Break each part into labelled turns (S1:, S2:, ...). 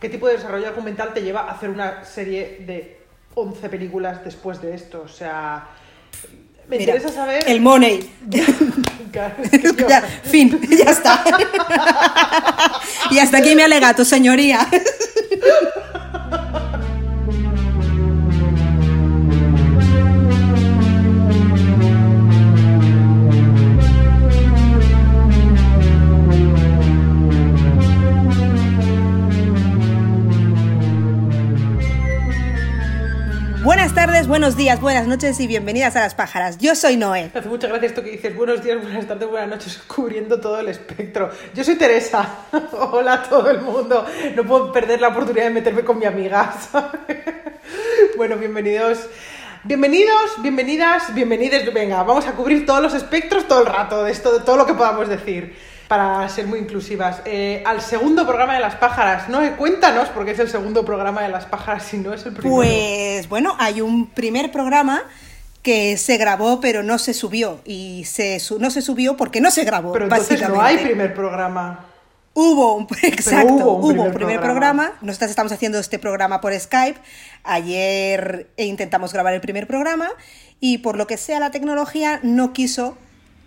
S1: qué tipo de desarrollo argumental te lleva a hacer una serie de 11 películas después de esto. O sea, me
S2: Mira,
S1: interesa saber...
S2: El money.
S1: Claro,
S2: Ya, fin, ya está. y hasta aquí mi alegato, señoría. buenos días, buenas noches y bienvenidas a las pájaras. Yo soy Noé.
S1: Me hace mucha gracia esto que dices, buenos días, buenas tardes, buenas noches, cubriendo todo el espectro. Yo soy Teresa. Hola a todo el mundo. No puedo perder la oportunidad de meterme con mi amiga. Bueno, bienvenidos. Bienvenidos, bienvenidas, bienvenides. Venga, vamos a cubrir todos los espectros todo el rato, de esto, de todo lo que podamos decir, para ser muy inclusivas. Eh, al segundo programa de las pájaras, ¿no? Cuéntanos por qué es el segundo programa de las pájaras si no es el primero.
S2: Pues bueno, hay un primer programa que se grabó pero no se subió y se no se subió porque no se grabó.
S1: Pero entonces no hay primer programa.
S2: Hubo un, exacto,
S1: hubo un
S2: hubo
S1: primer
S2: un primer
S1: programa.
S2: programa. Nosotras estamos haciendo este programa por Skype. Ayer eh, intentamos grabar el primer programa y por lo que sea la tecnología no quiso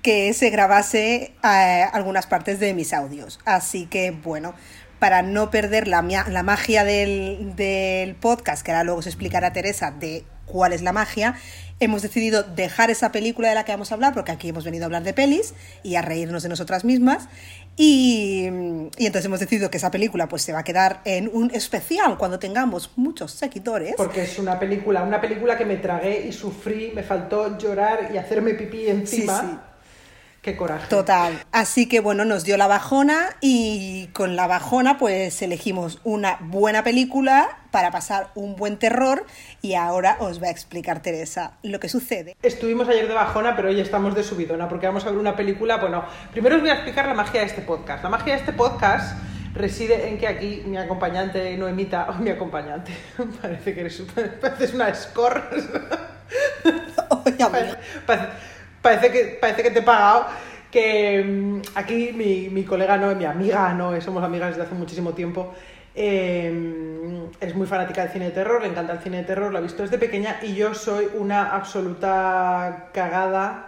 S2: que se grabase eh, algunas partes de mis audios. Así que bueno, para no perder la, la magia del, del podcast, que ahora luego se explicará Teresa de cuál es la magia, hemos decidido dejar esa película de la que vamos a hablar, porque aquí hemos venido a hablar de pelis y a reírnos de nosotras mismas. Y, y entonces hemos decidido que esa película pues se va a quedar en un especial cuando tengamos muchos seguidores.
S1: Porque es una película, una película que me tragué y sufrí, me faltó llorar y hacerme pipí encima.
S2: Sí, sí.
S1: Qué coraje.
S2: Total. Así que bueno, nos dio la bajona y con la bajona pues elegimos una buena película para pasar un buen terror y ahora os va a explicar Teresa lo que sucede.
S1: Estuvimos ayer de bajona, pero hoy estamos de subidona porque vamos a ver una película. Bueno, primero os voy a explicar la magia de este podcast. La magia de este podcast reside en que aquí mi acompañante Noemita, oh, mi acompañante, parece que eres pareces una score.
S2: Amiga.
S1: Parece, que, parece que te he pagado. Que mm, aquí mi, mi colega no, mi amiga no, somos amigas desde hace muchísimo tiempo. eh, es muy fanática del cine de terror, le encanta el cine de terror, lo ha visto desde pequeña y yo soy una absoluta cagada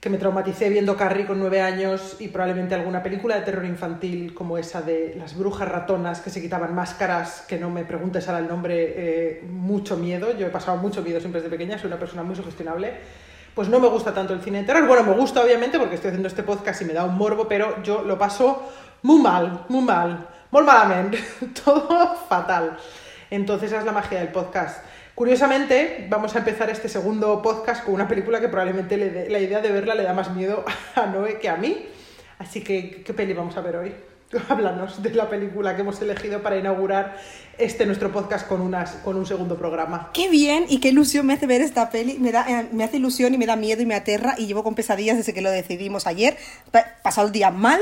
S1: que me traumaticé viendo Carrie con nueve años y probablemente alguna película de terror infantil como esa de las brujas ratonas que se quitaban máscaras, que no me preguntes ahora el nombre, eh, mucho miedo. Yo he pasado mucho miedo siempre desde pequeña, soy una persona muy sugestionable. Pues no me gusta tanto el cine de terror. Bueno, me gusta obviamente porque estoy haciendo este podcast y me da un morbo, pero yo lo paso muy mal, muy mal, muy malamente, todo fatal. Entonces esa es la magia del podcast. Curiosamente, vamos a empezar este segundo podcast con una película que probablemente la idea de verla le da más miedo a Noé que a mí. Así que, ¿qué peli vamos a ver hoy? Háblanos de la película que hemos elegido para inaugurar este nuestro podcast con, unas, con un segundo programa.
S2: Qué bien y qué ilusión me hace ver esta peli. Me, da, eh, me hace ilusión y me da miedo y me aterra y llevo con pesadillas desde que lo decidimos ayer. Pa- pasado el día mal.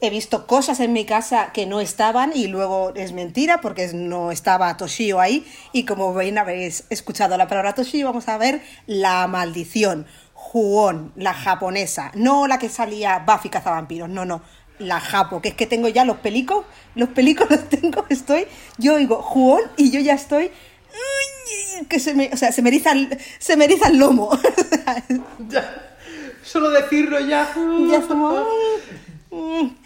S2: He visto cosas en mi casa que no estaban y luego es mentira porque no estaba Toshio ahí. Y como ven, habéis escuchado la palabra Toshio, vamos a ver La Maldición. Juón, la japonesa. No la que salía Buffy cazavampiros, no, no. La japo, que es que tengo ya los pelicos, los pelicos los tengo, estoy, yo oigo Juón y yo ya estoy que se me, o sea, se me eriza el, se me eriza el lomo.
S1: Ya, solo decirlo ya.
S2: ya. Mm.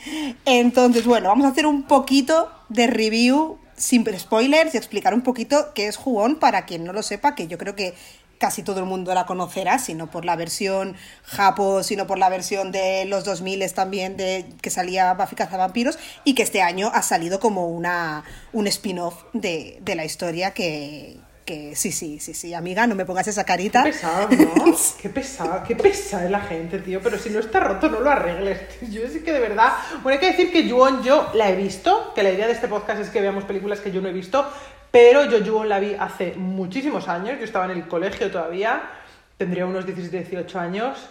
S2: Entonces, bueno, vamos a hacer un poquito de review sin spoilers y explicar un poquito qué es Jugón para quien no lo sepa, que yo creo que casi todo el mundo la conocerá, sino por la versión japo, sino por la versión de los 2000 también de que salía Buffy Cazavampiros y que este año ha salido como una un spin-off de, de la historia que, que sí, sí, sí, sí, amiga, no me pongas esa carita.
S1: Qué pesado, ¿no? Qué pesado, qué pesada es la gente, tío. Pero si no está roto, no lo arregles. Yo sí que de verdad. Bueno, hay que decir que Juon yo la he visto, que la idea de este podcast es que veamos películas que yo no he visto, pero yo Juon la vi hace muchísimos años. Yo estaba en el colegio todavía, tendría unos 17, 18 años.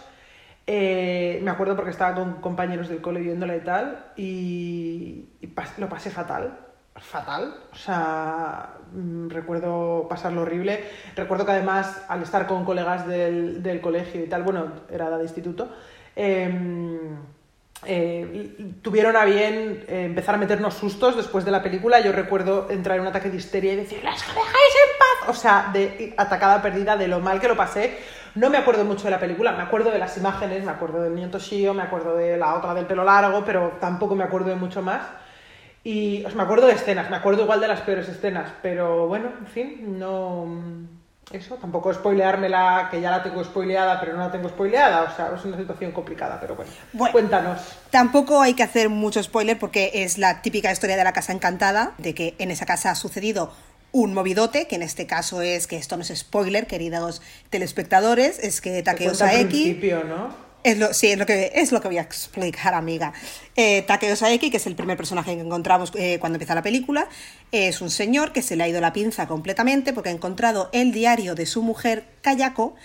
S1: Eh, me acuerdo porque estaba con compañeros del cole viéndola y tal, y, y pas- lo pasé fatal. Fatal, o sea, mm, recuerdo pasarlo horrible. Recuerdo que además, al estar con colegas del, del colegio y tal, bueno, era de instituto, em, eh, tuvieron a bien eh, empezar a meternos sustos después de la película. Yo recuerdo entrar en un ataque de histeria y decir, ¡las dejáis en paz! O sea, de atacada perdida de lo mal que lo pasé. No me acuerdo mucho de la película, me acuerdo de las imágenes, me acuerdo del niño Toshio, me acuerdo de la otra del pelo largo, pero tampoco me acuerdo de mucho más. Y os me acuerdo de escenas, me acuerdo igual de las peores escenas, pero bueno, en fin, no eso, tampoco spoileármela, que ya la tengo spoileada, pero no la tengo spoileada, o sea, es una situación complicada, pero bueno,
S2: Bueno.
S1: cuéntanos.
S2: Tampoco hay que hacer mucho spoiler porque es la típica historia de la casa encantada, de que en esa casa ha sucedido un movidote, que en este caso es, que esto no es spoiler, queridos telespectadores, es que Takeo Saeki...
S1: ¿no?
S2: Es lo, sí, es lo, que, es lo que voy a explicar, amiga. Eh, Takeo Saeki, que es el primer personaje que encontramos eh, cuando empieza la película, es un señor que se le ha ido la pinza completamente porque ha encontrado el diario de su mujer, Kayako.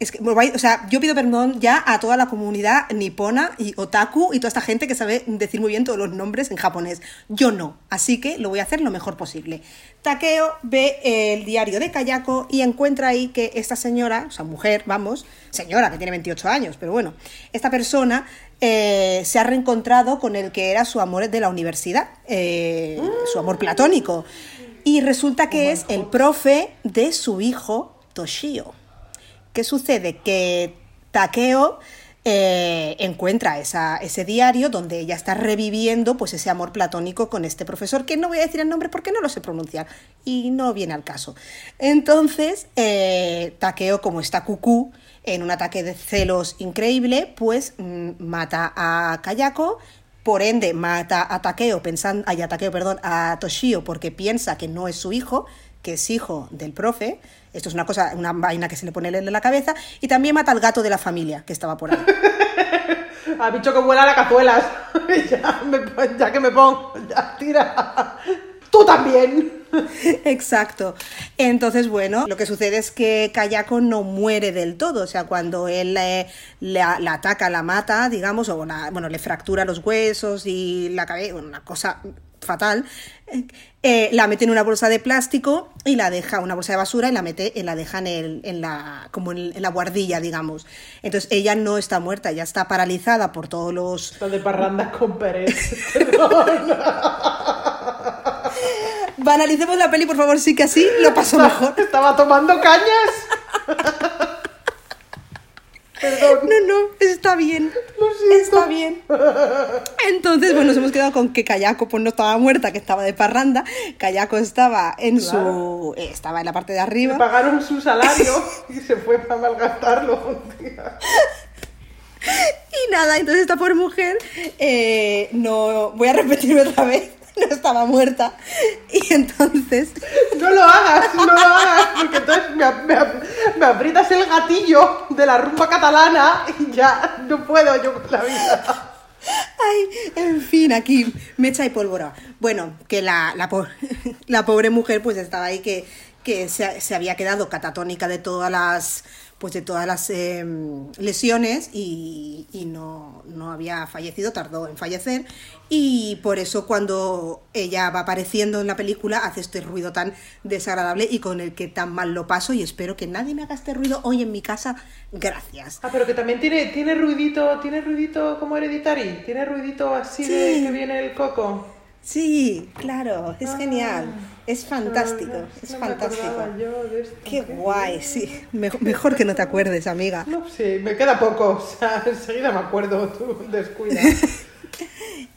S2: Es que, o sea, yo pido perdón ya a toda la comunidad nipona y otaku y toda esta gente que sabe decir muy bien todos los nombres en japonés. Yo no, así que lo voy a hacer lo mejor posible. Takeo ve el diario de Kayako y encuentra ahí que esta señora, o sea, mujer, vamos, señora que tiene 28 años, pero bueno, esta persona eh, se ha reencontrado con el que era su amor de la universidad, eh, su amor platónico. Y resulta que es el profe de su hijo, Toshio. ¿Qué sucede? Que Takeo eh, encuentra ese diario donde ella está reviviendo pues ese amor platónico con este profesor, que no voy a decir el nombre porque no lo sé pronunciar y no viene al caso. Entonces, eh, Takeo, como está cucú, en un ataque de celos increíble, pues mm, mata a Kayako, por ende mata a Takeo, pensando, ay, a perdón, a Toshio porque piensa que no es su hijo, que es hijo del profe. Esto es una cosa, una vaina que se le pone en la cabeza. Y también mata al gato de la familia que estaba por ahí.
S1: Ha dicho que vuela la cazuelas. ya, me- ya que me pongo, ya tira. Tú también.
S2: Exacto. Entonces, bueno, lo que sucede es que Kayako no muere del todo. O sea, cuando él la, la ataca, la mata, digamos, o bueno, le fractura los huesos y la cabeza, una cosa fatal, eh, eh, la mete en una bolsa de plástico y la deja, una bolsa de basura, y la mete, y la deja en, el- en la, como en, en la guardilla, digamos. Entonces, ella no está muerta, ella está paralizada por todos los
S1: Estás de parranda con Pérez.
S2: Banalicemos la peli, por favor, sí que así lo paso mejor.
S1: Estaba tomando cañas. Perdón.
S2: No, no, está bien.
S1: Lo siento.
S2: Está bien. Entonces, bueno, nos hemos quedado con que Kayako pues no estaba muerta, que estaba de parranda. Kayako estaba en
S1: Claro.
S2: su. estaba en la parte de
S1: Le
S2: arriba.
S1: pagaron su salario y se fue a malgastarlo un día.
S2: Y nada, entonces esta pobre mujer, eh, no. Voy a repetirme otra vez. No estaba muerta. Y entonces.
S1: No lo hagas, no lo hagas, porque entonces me, me me aprietas el gatillo de la rumba catalana y ya no puedo yo con la vida.
S2: Ay, en fin, aquí mecha y pólvora. Bueno, que la, la, po- la pobre mujer pues estaba ahí que, que se, se había quedado catatónica de todas las pues de todas las eh, lesiones y, y no, no había fallecido, tardó en fallecer y por eso cuando ella va apareciendo en la película hace este ruido tan desagradable y con el que tan mal lo paso y espero que nadie me haga este ruido hoy en mi casa. Gracias.
S1: Ah, pero que también tiene, tiene ruidito, tiene ruidito como hereditary, tiene ruidito así de que viene el coco.
S2: Sí, claro, es genial, es fantástico,
S1: Ah, no,
S2: es
S1: no
S2: fantástico.
S1: esto.
S2: Qué guay, sí. Mejor, mejor que no te acuerdes, amiga.
S1: No sé, me queda poco, o sea, enseguida me acuerdo, tú descuida.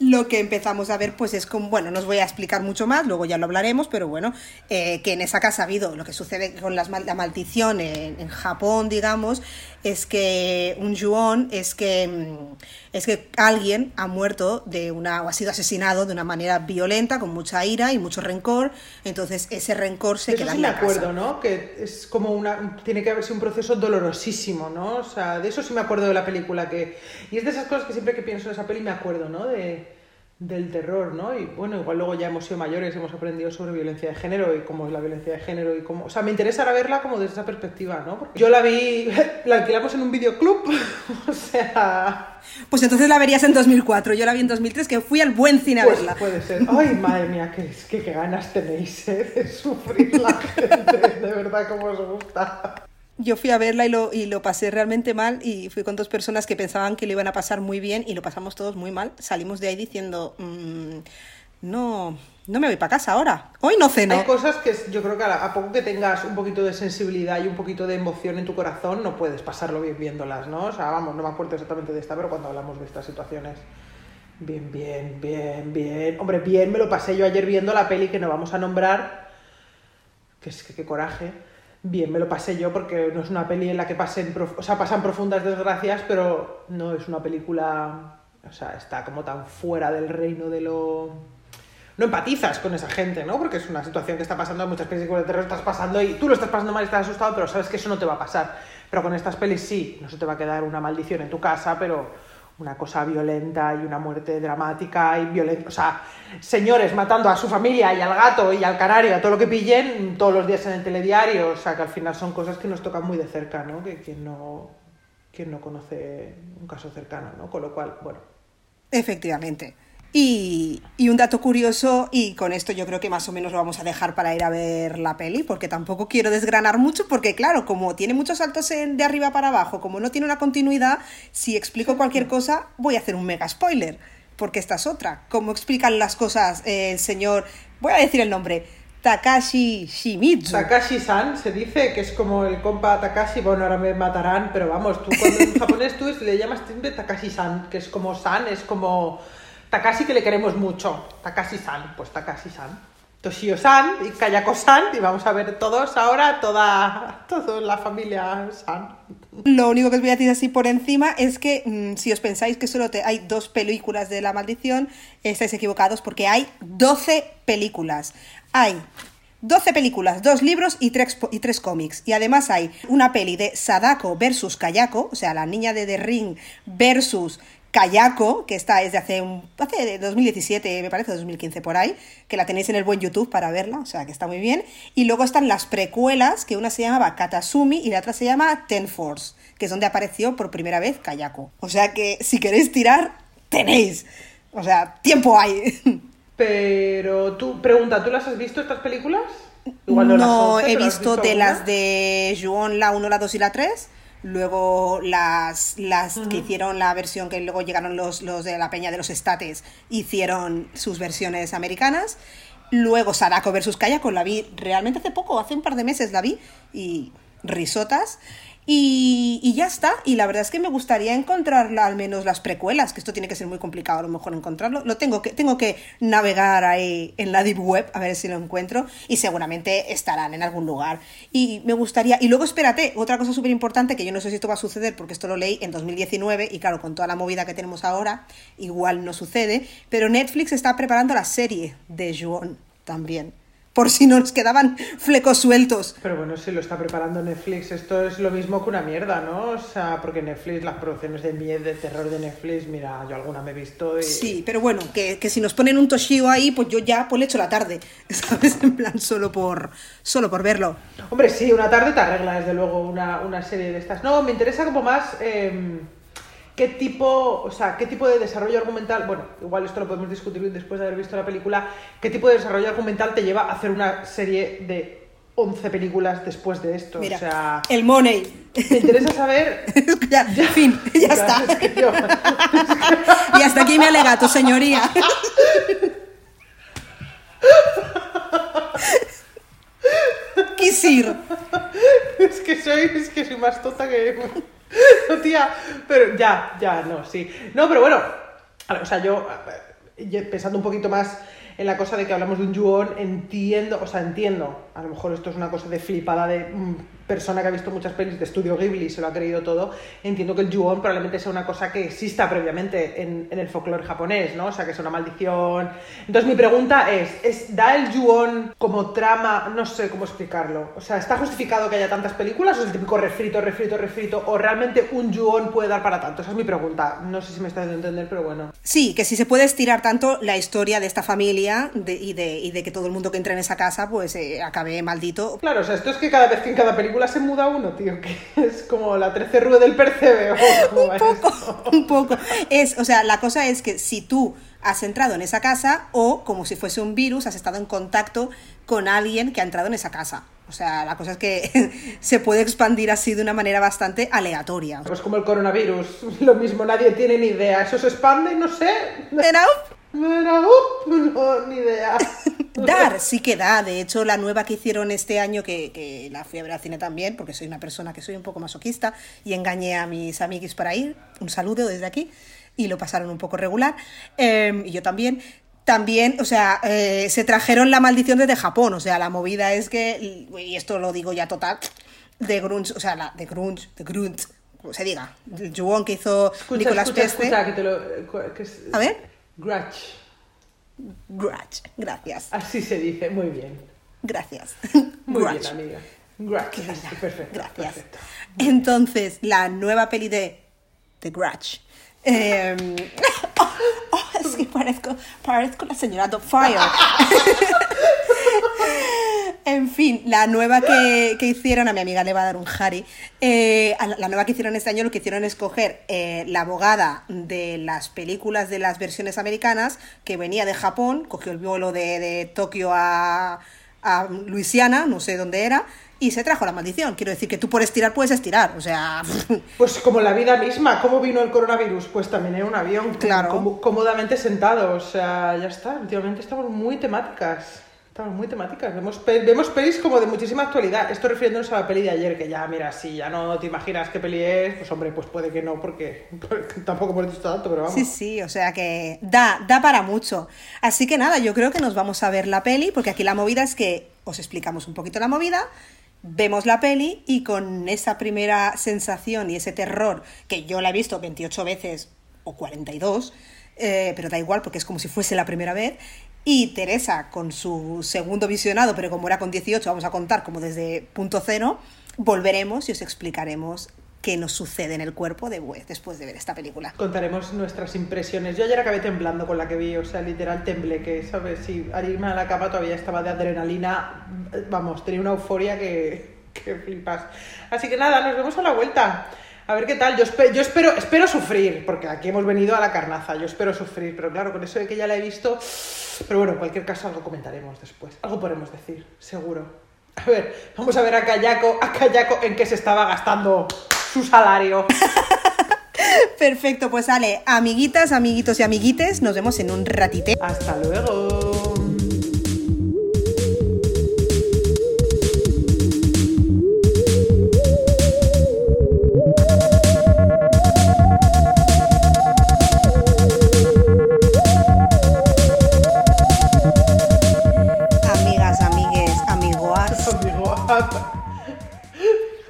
S2: Lo que empezamos a ver, pues es como, bueno, no os voy a explicar mucho más, luego ya lo hablaremos, pero bueno, eh, que en esa casa ha habido lo que sucede con las la maldición en, en Japón, digamos, es que un yuon es que mm, es que alguien ha muerto de una o ha sido asesinado de una manera violenta, con mucha ira y mucho rencor, entonces ese rencor se
S1: eso
S2: queda
S1: sí
S2: en
S1: me
S2: la casa.
S1: acuerdo, ¿no? Que es como una. Tiene que haberse un proceso dolorosísimo, ¿no? O sea, de eso sí me acuerdo de la película. que Y es de esas cosas que siempre que pienso en esa peli me acuerdo, ¿no? De, del terror, ¿no? Y bueno, igual luego ya hemos sido mayores, hemos aprendido sobre violencia de género y cómo es la violencia de género y cómo. O sea, me interesa ahora verla como desde esa perspectiva, ¿no? Porque yo la vi. La alquilamos en un videoclub, o sea.
S2: Pues entonces la verías en 2004. Yo la vi en 2003, que fui al buen cine a
S1: Pues
S2: verla.
S1: puede ser. Ay, madre mía, qué, qué, qué ganas tenéis ¿eh? de sufrir la gente. De verdad, cómo os gusta.
S2: Yo fui a verla y lo, y lo pasé realmente mal y fui con dos personas que pensaban que lo iban a pasar muy bien y lo pasamos todos muy mal. Salimos de ahí diciendo, mm, no, no me voy para casa ahora. Hoy no ceno.
S1: Hay cosas que yo creo que a, a, poco que tengas un poquito de sensibilidad y un poquito de emoción en tu corazón, no puedes pasarlo bien viéndolas, ¿no? O sea, vamos, no me acuerdo exactamente de esta, pero cuando hablamos de estas situaciones. Bien, bien, bien, bien. Hombre, bien me lo pasé yo ayer viendo la peli que no vamos a nombrar. Que es que qué coraje bien me lo pasé yo porque no es una peli en la que pasen, o sea, pasan profundas desgracias, pero no es una película, o sea, está como tan fuera del reino de lo... No empatizas con esa gente, ¿no? Porque es una situación que está pasando muchas películas de terror, estás pasando y tú lo estás pasando mal, estás asustado, pero sabes que eso no te va a pasar. Pero con estas pelis sí, no se te va a quedar una maldición en tu casa, pero una cosa violenta y una muerte dramática y violenta. O sea, señores matando a su familia y al gato y al canario, a todo lo que pillen todos los días en el telediario. O sea, que al final son cosas que nos tocan muy de cerca, ¿no? Que quien no, quien no conoce un caso cercano, ¿no? Con lo cual, bueno.
S2: Efectivamente. Y, y, un dato curioso, y con esto yo creo que más o menos lo vamos a dejar para ir a ver la peli, porque tampoco quiero desgranar mucho, porque claro, como tiene muchos saltos en, de arriba para abajo, como no tiene una continuidad, si explico cualquier cosa voy a hacer un mega spoiler, porque esta es otra. Como explican las cosas eh, el señor, voy a decir el nombre, Takashi Shimizu.
S1: Takashi-san se dice que es como el compa Takashi, bueno, ahora me matarán, pero vamos, tú cuando en japonés tú le llamas siempre Takashi-san, que es como san, es como Takashi que le queremos mucho. Takashi-san, pues Takashi-san. Toshio-san y Kayako-san. Y vamos a ver todos ahora, toda, toda la familia San.
S2: Lo único que os voy a decir así por encima es que mmm, si os pensáis que solo te, hay dos películas de la maldición, estáis equivocados porque hay 12 películas. Hay 12 películas, dos libros y tres, y cómics. Y además hay una peli de Sadako versus Kayako, o sea, la niña de The Ring versus Kayako, que está es de hace, un, hace 2017, me parece, 2015 por ahí, que la tenéis en el buen YouTube para verla, o sea que está muy bien. Y luego están las precuelas, que una se llamaba Katasumi y la otra se llama Ten Force, que es donde apareció por primera vez Kayako. O sea que si queréis tirar, tenéis. O sea, tiempo hay.
S1: Pero tú, pregunta, ¿tú las has visto estas películas?
S2: Igual no, no 11, he visto, visto de alguna? las de Juon, la 1, la 2 y la 3 luego las, las uh -huh. que hicieron la versión que luego llegaron los, los de la Peña de los Estates, hicieron sus versiones americanas. Luego Sadako versus Kayako la vi realmente hace poco, hace un par de meses la vi y risotas. Y, ya está. Y la verdad es que me gustaría encontrar al menos las precuelas, que esto tiene que ser muy complicado a lo mejor encontrarlo. Lo tengo que, tengo que navegar ahí en la Deep Web a ver si lo encuentro y seguramente estarán en algún lugar. Y me gustaría... Y luego espérate, otra cosa súper importante que yo no sé si esto va a suceder porque esto lo leí en 2019 y claro, con toda la movida que tenemos ahora, igual no sucede, pero Netflix está preparando la serie de Juon también por si nos quedaban flecos sueltos.
S1: Pero bueno, si lo está preparando Netflix, esto es lo mismo que una mierda, ¿no? O sea, porque Netflix, las producciones de miedo, de terror de Netflix, mira, yo alguna me he visto y...
S2: Sí, pero bueno, que, que si nos ponen un Toshio ahí, pues yo ya pues le echo la tarde, ¿sabes? En plan, solo por, solo por verlo.
S1: Hombre, sí, una tarde te arregla, desde luego, una, una serie de estas. No, me interesa como más... Eh qué tipo, o sea, qué tipo de desarrollo argumental, bueno, igual esto lo podemos discutir después de haber visto la película, qué tipo de desarrollo argumental te lleva a hacer una serie de 11 películas después de esto,
S2: Mira,
S1: o sea,
S2: el money.
S1: Me interesa saber.
S2: ya, ya, fin, ya, ya está. Es que yo... y hasta aquí mi alegato, señoría. Quisir.
S1: Es que soy, es que soy más tonta que. No, tía, pero ya, ya, no, sí. No, pero bueno, o sea, yo pensando un poquito más en la cosa de que hablamos de un yuon, entiendo, o sea, entiendo, a lo mejor esto es una cosa de flipada de mmm, persona que ha visto muchas pelis de estudio Ghibli y se lo ha creído todo, entiendo que el yuon probablemente sea una cosa que exista previamente en, en el folclore japonés, ¿no? O sea, que es una maldición. Entonces mi pregunta es, es, ¿da el yuon como trama, no sé cómo explicarlo? O sea, ¿está justificado que haya tantas películas o es el típico refrito, refrito, refrito? ¿O realmente un yuon puede dar para tanto? Esa es mi pregunta. No sé si me estás dando entender, pero bueno.
S2: Sí, que si se puede estirar tanto la historia de esta familia de, y, de, y, de, que todo el mundo que entra en esa casa pues eh, acabe maldito.
S1: Claro, o sea, esto es que cada vez que en cada película se muda uno, tío, que es como la 13 rue del percebe.
S2: un poco, un poco. Es, o sea, la cosa es que si tú has entrado en esa casa o como si fuese un virus has estado en contacto con alguien que ha entrado en esa casa. O sea, la cosa es que se puede expandir así de una manera bastante aleatoria.
S1: Pues como el coronavirus, lo mismo, nadie tiene ni idea. Eso se expande, no sé.
S2: Era
S1: Era, uh, no, ni idea.
S2: Dar, sí que da. De hecho, la nueva que hicieron este año, que, que la fui a ver al cine también, porque soy una persona que soy un poco masoquista y engañé a mis amiguis para ir. Un saludo desde aquí. Y lo pasaron un poco regular. Eh, y yo también. También, o sea, eh, se trajeron la maldición desde Japón. O sea, la movida es que, y esto lo digo ya total, de grunge, o sea, la, de grunge, de grunge, como se diga, el Juon que hizo
S1: Escucha,
S2: Nicolás
S1: escucha,
S2: Peste.
S1: escucha, que te lo... que es-
S2: A ver,
S1: Grudge.
S2: grudge, gracias,
S1: Así se dice, muy bien.
S2: gracias.
S1: Muy
S2: Grudge.
S1: bien, amiga. Grudge. Perfecto.
S2: Gracias.
S1: perfecto.
S2: Entonces, la nueva peli de The Grudge. eh, oh, oh, que parezco, parezco la señora Fire. en fin, la nueva que, que hicieron, a mi amiga le va a dar un Harry. eh, la, nueva que hicieron este año lo que hicieron es coger eh, la abogada de las películas de las versiones americanas, que venía de Japón, cogió el vuelo de, de Tokio a, a Luisiana, no sé dónde era, y se trajo la maldición. Quiero decir que tú por estirar puedes estirar, o sea,
S1: Pues como la vida misma, ¿cómo vino el coronavirus? Pues también en un avión,
S2: Claro.
S1: cómodamente sentado, o sea, ya está, últimamente estamos muy temáticas, estamos muy temáticas, vemos, vemos pelis como de muchísima actualidad, esto refiriéndonos a la peli de ayer, que ya, mira, si ya no te imaginas qué peli es, pues hombre, pues puede que no, porque, porque tampoco hemos dicho tanto, pero vamos.
S2: Sí, sí, o sea que da, da para mucho. Así que nada, yo creo que nos vamos a ver la peli, porque aquí la movida es que os explicamos un poquito la movida, vemos la peli y con esa primera sensación y ese terror, que yo la he visto 28 veces o 42, eh, pero da igual porque es como si fuese la primera vez, y Teresa con su segundo visionado, pero como era con 18, vamos a contar como desde punto cero, volveremos y os explicaremos qué nos sucede en el cuerpo de- después de ver esta película.
S1: Contaremos nuestras impresiones. Yo ayer acabé temblando con la que vi, o sea, literal temblé, que, ¿sabes? Si al irme a la cama todavía estaba de adrenalina, vamos, tenía una euforia que, que flipas. Así que nada, nos vemos a la vuelta. A ver qué tal. Yo, espe- yo espero, espero sufrir, porque aquí hemos venido a la carnaza. Yo espero sufrir, pero claro, con eso de que ya la he visto. Pero bueno, en cualquier caso, algo comentaremos después. Algo podremos decir, seguro. A ver, vamos a ver a Kayako, a Kayako en qué se estaba gastando su salario.
S2: Perfecto, pues sale, amiguitas, amiguitos y amiguites, nos vemos en un ratite.
S1: Hasta luego.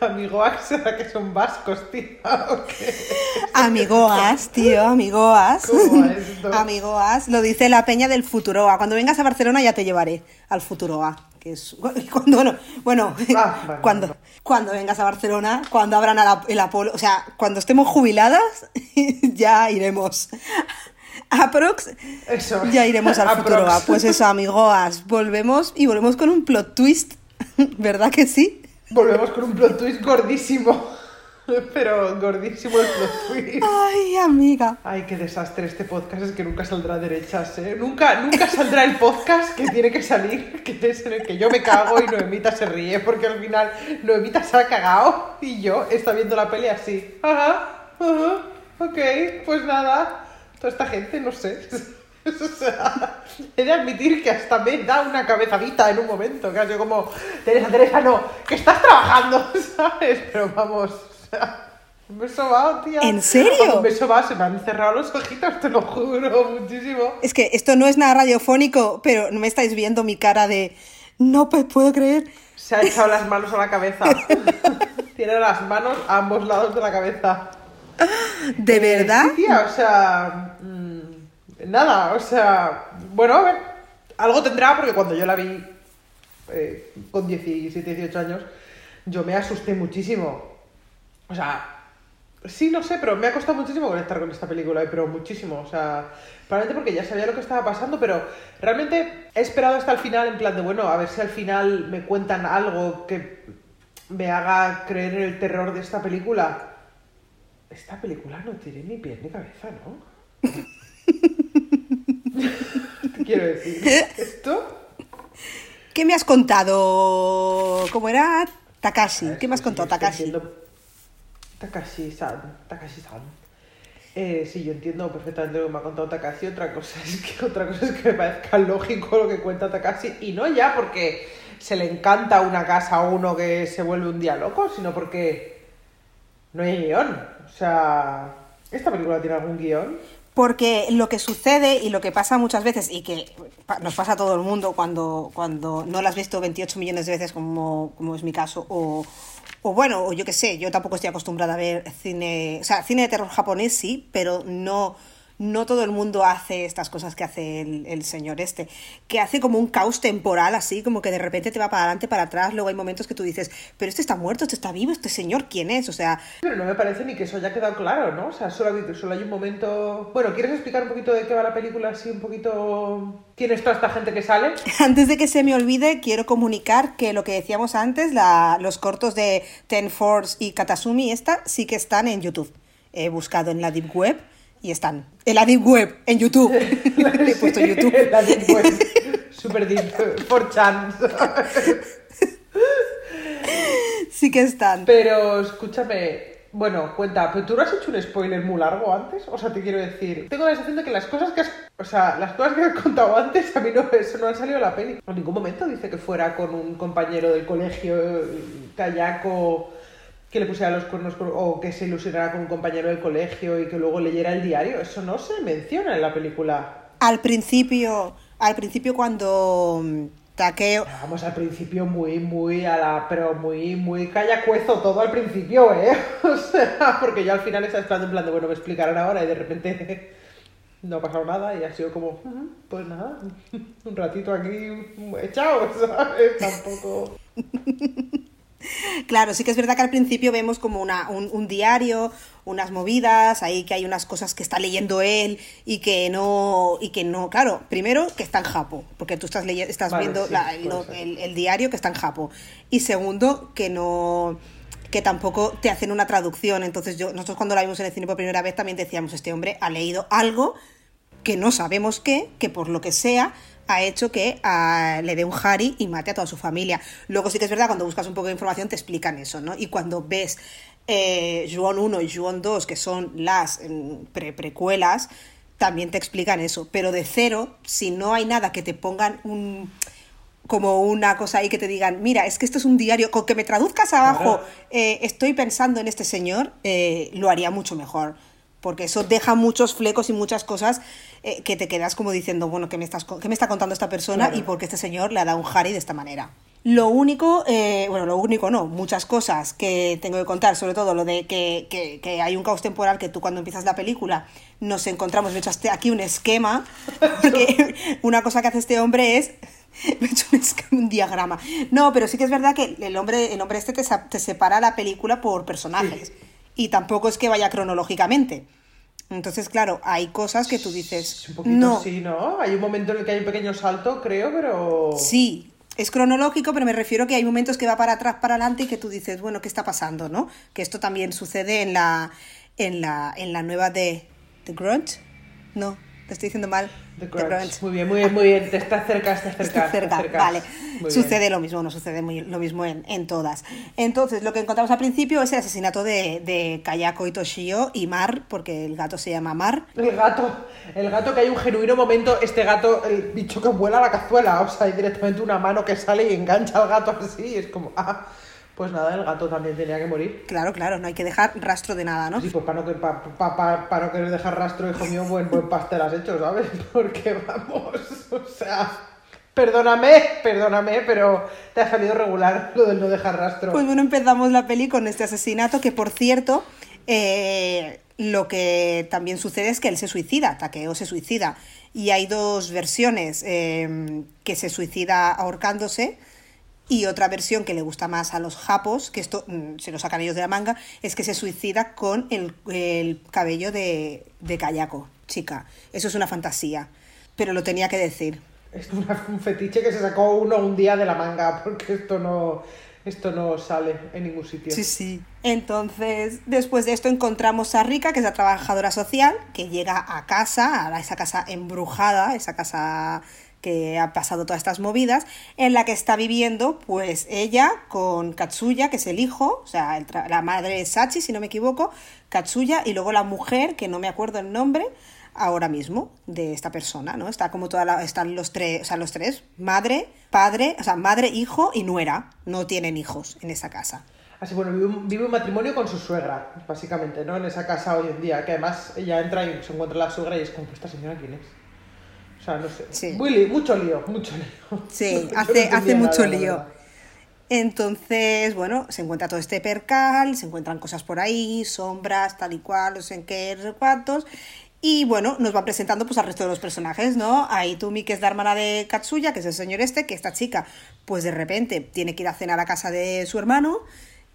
S1: Amigo, ¿será que son vascos, tío?
S2: Amigoas, tío, amigoas. Amigoas, lo dice la peña del Futuroa. Cuando vengas a Barcelona ya te llevaré al Futuroa. Que es cuando, bueno, bueno,
S1: Ah,
S2: cuando, cuando vengas a Barcelona, cuando abran la- el Apolo, o sea, cuando estemos jubiladas, ya iremos. Aprox,
S1: Eso.
S2: ya iremos al
S1: Aprox.
S2: Futuroa. Pues eso, amigoas, volvemos y volvemos con un plot twist, ¿verdad que sí?
S1: Volvemos con un plot twist gordísimo. Pero gordísimo el plot twist.
S2: Ay, amiga.
S1: Ay, qué desastre este podcast, es que nunca saldrá a derechas, ¿eh? Nunca, nunca saldrá el podcast que tiene que salir, que es en el que yo me cago y Noemita se ríe, porque al final Noemita se ha cagado y yo está viendo la peli así. Ajá, ajá, ok, pues nada. Toda esta gente, no sé. O sea, he de admitir que hasta me da una cabezadita en un momento, que sido como, Teresa, Teresa, no, que estás trabajando, ¿sabes? Pero vamos, o sea, me he sobado, tía.
S2: ¿En serio?
S1: Me he sobado, se me han cerrado los ojitos, te lo juro, muchísimo.
S2: Es que esto no es nada radiofónico, pero no me estáis viendo mi cara de no me puedo creer.
S1: Se ha echado las manos a la cabeza. Tiene las manos a ambos lados de la cabeza.
S2: ¿De
S1: Eh,
S2: verdad?
S1: sí, tía, o sea. Nada, o sea. Bueno, a ver. Algo tendrá, porque cuando yo la vi eh, con 17, 18 años, yo me asusté muchísimo. O sea. Sí, no sé, pero me ha costado muchísimo conectar con esta película, pero muchísimo. O sea, probablemente porque ya sabía lo que estaba pasando, pero realmente he esperado hasta el final, en plan de, bueno, a ver si al final me cuentan algo que me haga creer en el terror de esta película. Esta película no tiene ni pie ni cabeza, ¿no? Te quiero decir, esto
S2: ¿Qué me has contado? ¿Cómo era? Takashi. ¿Qué me has contado, Takashi?
S1: Takashi-san. Takashi-san. Eh, sí, yo entiendo perfectamente lo que me ha contado Takashi. Otra cosa es que otra cosa es que me parezca lógico lo que cuenta Takashi. Y no ya porque se le encanta una casa a uno que se vuelve un día loco, sino porque no hay guion. O sea, ¿esta película tiene algún guion?
S2: Porque lo que sucede y lo que pasa muchas veces, y que nos pasa a todo el mundo cuando, cuando no la has visto 28 millones de veces, como, como es mi caso, o, o bueno, o yo qué sé, yo tampoco estoy acostumbrada a ver cine, o sea, cine de terror japonés sí, pero no, no todo el mundo hace estas cosas que hace el, el señor este, que hace como un caos temporal así, como que de repente te va para adelante, para atrás, luego hay momentos que tú dices, pero este está muerto, este está vivo, este señor, ¿quién es? O sea,
S1: Pero no me parece ni que eso haya quedado claro, ¿no? O sea, solo, hay- solo hay un momento... Bueno, ¿quieres explicar un poquito de qué va la película? Así un poquito... ¿Quién es toda esta gente que sale?
S2: Antes de que se me olvide, quiero comunicar que lo que decíamos antes, la- los cortos de Ten Force y Katasumi, esta sí que están en YouTube. He buscado en la Deep Web y están. En la Deep Web, en YouTube. Le he puesto YouTube.
S1: La Deep Web. Super deep. For chance.
S2: Sí que están.
S1: Pero escúchame... Bueno, cuenta, pero tú no has hecho un spoiler muy largo antes, o sea, te quiero decir, tengo la sensación de que las cosas que has, o sea, las cosas que has contado antes a mí no, eso no han salido en la peli. En ningún momento dice que fuera con un compañero del colegio, eh, kayako, que le pusiera los cuernos o que se ilusionara con un compañero del colegio y que luego leyera el diario. Eso no se menciona en la película.
S2: Al principio, al principio cuando mm, Takeo...
S1: Vamos al principio muy, muy a la. Pero muy, muy callacuezo todo al principio, ¿eh? O sea, porque yo al final estaba esperando en plan de, bueno, me explicarán ahora y de repente no ha pasado nada y ha sido como, "Ujú, pues nada, un ratito aquí echado, ¿sabes? Tampoco.
S2: Claro, sí que es verdad que al principio vemos como una, un, un diario, unas movidas, ahí que hay unas cosas que está leyendo él y que no, y que no, claro, primero que está en Japo, porque tú estás leyendo, estás
S1: Vale,
S2: viendo
S1: sí,
S2: la-
S1: puede
S2: lo-
S1: ser.
S2: el, el diario que está en Japo. Y segundo, que no que tampoco te hacen una traducción. Entonces yo, nosotros cuando la vimos en el cine por primera vez también decíamos, este hombre ha leído algo que no sabemos qué, que por lo que sea ha hecho que ah, le dé un Harry y mate a toda su familia. Luego sí que es verdad, cuando buscas un poco de información te explican eso, ¿no? Y cuando ves eh, Juon 1 y Juon 2, que son las mm, pre precuelas, también te explican eso. Pero de cero, si no hay nada que te pongan un como una cosa ahí que te digan, mira, es que esto es un diario, con que me traduzcas abajo, eh, estoy pensando en este señor, eh, lo haría mucho mejor. Porque eso deja muchos flecos y muchas cosas eh, que te quedas como diciendo, bueno, ¿qué me, estás, qué me está contando esta persona
S1: Claro.
S2: y por qué este señor le ha dado un Harry de esta manera? Lo único, eh, bueno, lo único no, muchas cosas que tengo que contar, sobre todo lo de que, que- que hay un caos temporal que tú cuando empiezas la película nos encontramos, me he hecho aquí un esquema, porque una cosa que hace este hombre es me he hecho un, diagrama. No, pero sí que es verdad que el hombre, el hombre este te separa la película por personajes. Y tampoco es que vaya cronológicamente. Entonces, claro, hay cosas que tú dices.
S1: Un poquito
S2: no,
S1: sí, ¿no? Hay un momento en el que hay un pequeño salto, creo, pero.
S2: sí, es cronológico, pero me refiero que hay momentos que va para atrás, para adelante y que tú dices, bueno, ¿qué está pasando, no? Que esto también sucede en la, en la, en la nueva de The Grudge. No, te estoy diciendo mal.
S1: The
S2: The
S1: Grudge. Muy bien, muy bien, muy bien. Te estás cerca, estás cerca.
S2: Estoy cerca,
S1: estás cerca.
S2: vale.
S1: Muy
S2: Sucede
S1: bien.
S2: lo mismo, no sucede muy, lo mismo en, en todas. Entonces, lo que encontramos al principio es el asesinato de, de Kayako y Toshio y Mar, porque el gato se llama Mar.
S1: El gato, el gato que hay un genuino momento, este gato, el bicho que vuela a la cazuela, o sea, hay directamente una mano que sale y engancha al gato así, es como, ah, pues nada, el gato también tenía que morir.
S2: Claro, claro, no hay que dejar rastro de nada, ¿no?
S1: Sí, pues para no, que- pa- pa- pa- para no querer dejar rastro, hijo mío, buen, buen pastel has hecho, ¿sabes? Porque vamos, o sea, perdóname, perdóname, pero te ha salido regular lo del no dejar rastro.
S2: Pues bueno, empezamos la peli con este asesinato que, por cierto, eh, lo que también sucede es que él se suicida, Takeo se suicida. Y hay dos versiones, eh, que se suicida ahorcándose y otra versión que le gusta más a los japos, que esto mm, se lo sacan ellos de la manga, es que se suicida con el, el cabello de, de Kayako, chica. Eso es una fantasía, pero lo tenía que decir.
S1: Es una- un fetiche que se sacó uno un día de la manga, porque esto no, esto no sale en ningún sitio.
S2: Sí, sí. Entonces, después de esto encontramos a Rika, que es la trabajadora social, que llega a casa, a esa casa embrujada, esa casa que ha pasado todas estas movidas, en la que está viviendo, pues ella con Katsuya, que es el hijo, o sea, la madre es Sachi, si no me equivoco, Katsuya, y luego la mujer, que no me acuerdo el nombre, ahora mismo, de esta persona, ¿no? Está como toda la, están los tres, o sea, los tres, madre, padre, o sea, madre, hijo y nuera, no tienen hijos en esa casa.
S1: Así, bueno, vive un, matrimonio con su suegra, básicamente, ¿no? En esa casa hoy en día, que además ella entra y se encuentra la suegra y es como, "¿Pues ¿esta señora quién es? Sea, no sé.
S2: Sí.
S1: Muy mucho lío, mucho lío.
S2: Sí,
S1: no
S2: hace, hace mucho
S1: nada,
S2: lío. Entonces, bueno, se encuentra todo este percal, se encuentran cosas por ahí, sombras, tal y cual, no sé en qué, no sé cuántos. Y bueno, nos van presentando pues al resto de los personajes, ¿no? A Itumi, que es la hermana de Katsuya, que es el señor este, que esta chica, pues de repente tiene que ir a cenar a casa de su hermano.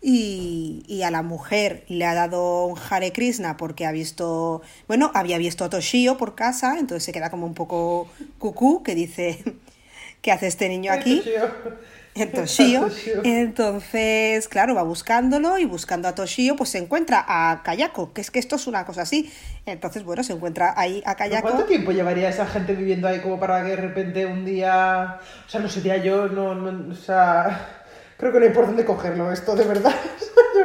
S2: Y, y a la mujer le ha dado un Hare Krishna porque ha visto, bueno, había visto a Toshio por casa, entonces se queda como un poco cucú, que dice, ¿qué hace este niño aquí?
S1: Toshio.
S2: En Toshio. Entonces, claro, va buscándolo y buscando a Toshio, pues se encuentra a Kayako, que es que esto es una cosa así. Entonces, bueno, se encuentra ahí a
S1: ¿Pero
S2: Kayako.
S1: ¿Cuánto tiempo llevaría esa gente viviendo ahí como para que de repente un día... O sea, no sería yo, no, no, o sea... Creo que hay por dónde cogerlo esto, de verdad.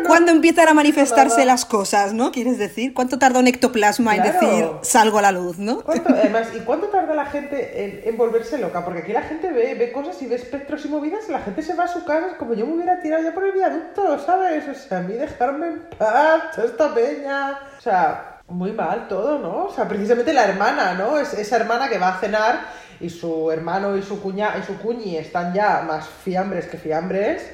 S1: No-
S2: ¿Cuándo empiezan a manifestarse
S1: Nada.
S2: las cosas, no? ¿Quieres decir? ¿Cuánto tarda un ectoplasma en
S1: Claro.
S2: decir salgo a la luz, no?
S1: ¿Cuánto- además, ¿y cuánto tarda la gente en, en volverse loca? Porque aquí la gente ve, ve cosas y ve espectros y movidas y la gente se va a su casa, es como yo me hubiera tirado ya por el viaducto, ¿sabes? O sea, a mí dejarme en paz, esta peña. O sea, muy mal todo, ¿no? O sea, precisamente la hermana, ¿no? Es esa hermana que va a cenar y su hermano y su cuña y su cuñi están ya más fiambres que fiambres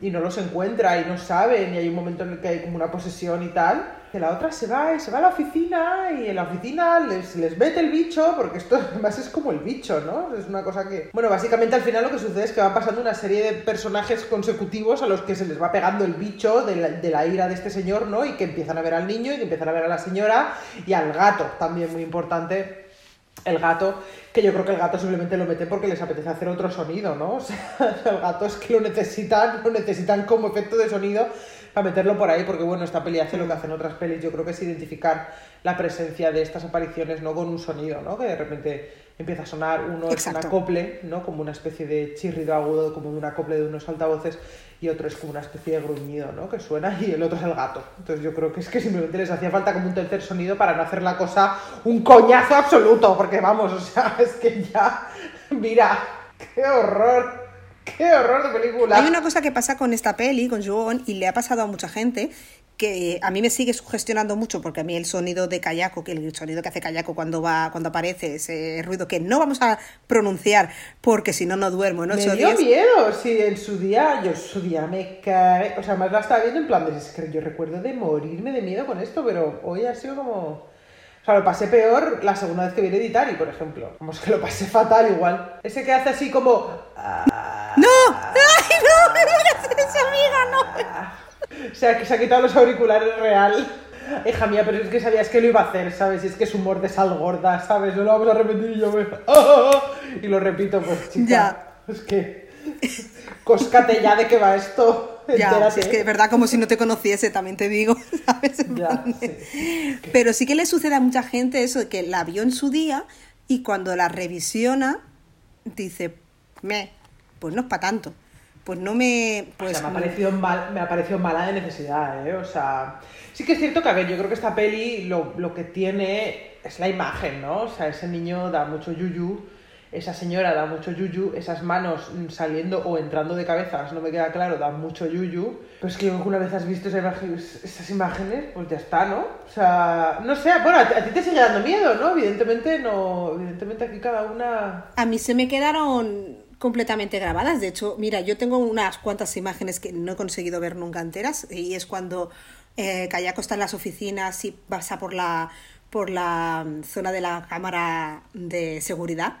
S1: y no los encuentra y no saben y hay un momento en el que hay como una posesión y tal que la otra se va y se va a la oficina y en la oficina les, les mete el bicho porque esto además es como el bicho, ¿no? Es una cosa que... Bueno, básicamente al final lo que sucede es que va pasando una serie de personajes consecutivos a los que se les va pegando el bicho de la, de la ira de este señor, ¿no? Y que empiezan a ver al niño y que empiezan a ver a la señora y al gato, también muy importante el gato, que yo creo que el gato simplemente lo mete porque les apetece hacer otro sonido, ¿no? O sea, el gato es que lo necesitan, lo necesitan como efecto de sonido para meterlo por ahí, porque bueno, esta peli hace lo que hacen otras pelis, yo creo que es identificar la presencia de estas apariciones, ¿no? Con un sonido, ¿no? Que de repente empieza a sonar uno es un
S2: Exacto.
S1: acople, ¿no? Como una especie de chirrido agudo, como un acople de unos altavoces, y otro es como una especie de gruñido, ¿no? Que suena, y el otro es el gato. Entonces yo creo que es que simplemente les hacía falta como un tercer sonido para no hacer la cosa un coñazo absoluto, porque vamos, o sea, es que ya, mira, qué horror, qué horror de película.
S2: Hay una cosa que pasa con esta peli, con Juon, y le ha pasado a mucha gente, que a mí me sigue sugestionando mucho, porque a mí el sonido de Kayako, que el sonido que hace Kayako cuando va, cuando aparece, ese ruido que no vamos a pronunciar, porque si no, no duermo, ¿no?
S1: Me dio
S2: días.
S1: miedo, sí, en su día, yo en su día me cagué, o sea, más la estaba viendo en plan, de, es que yo recuerdo de morirme de miedo con esto, pero hoy ha sido como... O sea, lo pasé peor la segunda vez que vi Hereditary, por ejemplo. Como es que lo pasé fatal igual. Ese que hace así como... ah,
S2: ¡No! ¡Ay, no! ¡Me digas eso, amiga! ¡No!
S1: O sea, que se ha quitado los auriculares real. Hija mía, pero es que sabías que lo iba a hacer, ¿sabes? Y es que es humor de sal gorda, ¿sabes? No lo vamos a repetir y yo me... Y lo repito, pues chica.
S2: Ya.
S1: Es que... Cóscate ya de qué va esto.
S2: Ya,
S1: Entérate.
S2: es que de verdad como si no te conociese, también te digo, ¿sabes?
S1: Ya, sí.
S2: Pero sí que le sucede a mucha gente eso, que la vio en su día y cuando la revisiona dice, me, pues no es para tanto. Pues no me...
S1: O
S2: Pues
S1: sea, me ha parecido mal, me ha parecido mala de necesidad, ¿eh? O sea, sí que es cierto que, a ver, yo creo que esta peli lo, lo que tiene es la imagen, ¿no? O sea, ese niño da mucho yuyu, esa señora da mucho yuyu, esas manos saliendo o entrando de cabezas, no me queda claro, dan mucho yuyu. Pero es que una vez has visto esa imagen- esas imágenes, pues ya está, ¿no? O sea, no sé, bueno, a ti, a ti te sigue dando miedo, ¿no? Evidentemente no, evidentemente aquí cada una...
S2: A mí se me quedaron completamente grabadas. De hecho, mira, yo tengo unas cuantas imágenes que no he conseguido ver nunca enteras y es cuando eh, Kayako está en las oficinas y pasa por la, por la mm, zona de la cámara de seguridad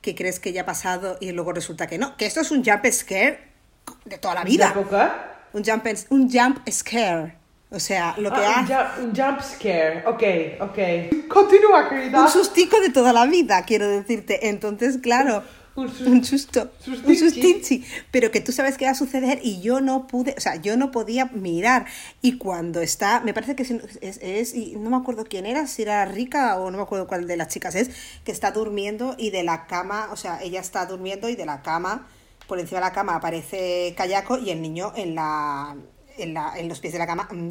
S2: que crees que ya ha pasado y luego resulta que no, que esto es un jump scare de toda la vida. Un jump, un jump scare. O sea, lo que
S1: Ah, un,
S2: hace...
S1: jump, un jump scare, ok, ok. Continúa, querida.
S2: Un sustico de toda la vida, quiero decirte. Entonces, claro,
S1: Un sus-
S2: un susto, un pero que tú sabes que va a suceder y yo no pude, o sea, yo no podía mirar. Y cuando está, me parece que es, es- es- y no me acuerdo quién era, si era Rica o no me acuerdo cuál de las chicas es, que está durmiendo y de la cama, o sea, ella está durmiendo y de la cama, por encima de la cama aparece Kayako y el niño en la, en la, en los pies de la cama, mm,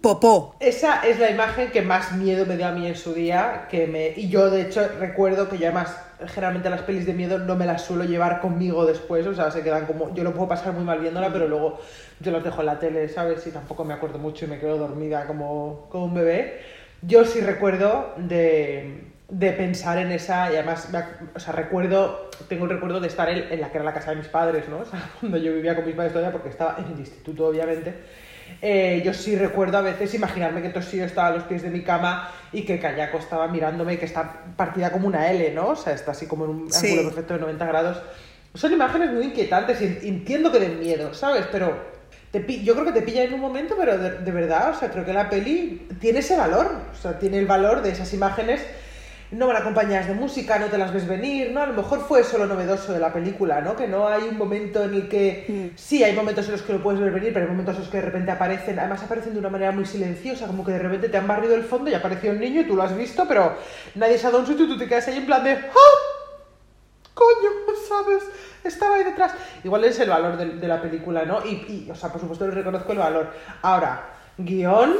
S2: popó.
S1: Esa es la imagen que más miedo me dio a mí en su día, que me... y yo de hecho recuerdo que yo además generalmente las pelis de miedo no me las suelo llevar conmigo después, o sea, se quedan como, yo lo puedo pasar muy mal viéndola, pero luego yo las dejo en la tele, ¿sabes? Y tampoco me acuerdo mucho y me quedo dormida como, como un bebé. Yo sí recuerdo de, de pensar en esa, y además, o sea, recuerdo, tengo el recuerdo de estar en, en la que era la casa de mis padres, ¿no? O sea, cuando yo vivía con mis padres todavía, porque estaba en el instituto, obviamente. Eh, yo sí recuerdo a veces imaginarme que Toshio estaba a los pies de mi cama y que Kayako estaba mirándome y que está partida como una L, ¿no? O sea, está así como en un
S2: Sí.
S1: ángulo perfecto de 90 grados. Son imágenes muy inquietantes y en- entiendo que den miedo, ¿sabes? Pero te yo creo que te pilla en un momento, pero de, de verdad, o sea, creo que la peli tiene ese valor, o sea, tiene el valor de esas imágenes. No van acompañadas de música, no te las ves venir, ¿no? A lo mejor fue eso lo novedoso de la película, ¿no? Que no hay un momento en el que...
S2: Mm.
S1: Sí, hay momentos en los que lo puedes ver venir, pero hay momentos en los que de repente aparecen, además aparecen de una manera muy silenciosa, como que de repente te han barrido el fondo y apareció un niño y tú lo has visto, pero nadie se ha dado un susto y tú te quedas ahí en plan de... ¡Ah! coño, ¿sabes? Estaba ahí detrás. Igual es el valor de, de la película, ¿no? Y, y, o sea, por supuesto le reconozco el valor. Ahora, guion,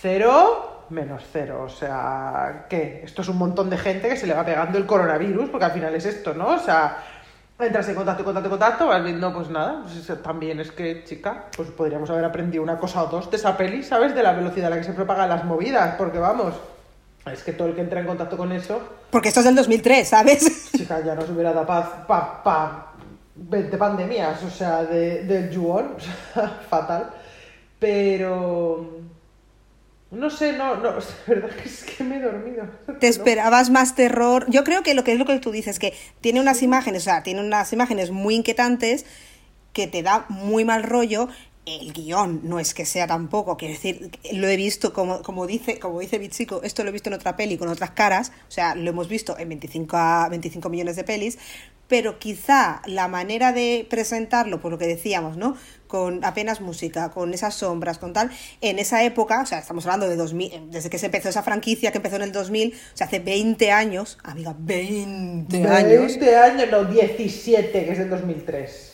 S1: cero, menos cero. O sea, ¿qué? Esto es un montón de gente que se le va pegando el coronavirus, porque al final es esto, ¿no? O sea, entras en contacto, contacto, contacto, vas viendo, pues nada, pues eso también es que, chica, pues podríamos haber aprendido una cosa o dos de esa peli, ¿sabes? De la velocidad a la que se propagan las movidas, porque vamos, es que todo el que entra en contacto con eso
S2: Porque esto es del 2003, ¿sabes?
S1: chica, ya nos hubiera dado pa, pa, pa 20 pandemias, o sea, de, del sea, fatal. Pero. No sé, no, no, es verdad que es que me he dormido.
S2: Te esperabas más terror. Yo creo que lo que es lo que tú dices, que tiene unas imágenes, o sea, tiene unas imágenes muy inquietantes que te da muy mal rollo. El guion no es que sea tampoco, quiero decir, lo he visto, como, como dice como dice Bichico, esto lo he visto en otra peli con otras caras, o sea, lo hemos visto en 25, a 25 millones de pelis, pero quizá la manera de presentarlo, por lo que decíamos, ¿no? Con apenas música, con esas sombras, con tal, en esa época, o sea, estamos hablando de 2000, desde que se empezó esa franquicia, que empezó en el 2000, o sea, hace 20 años, amiga, 20 años.
S1: 20 años, no, 17, que es del 2003.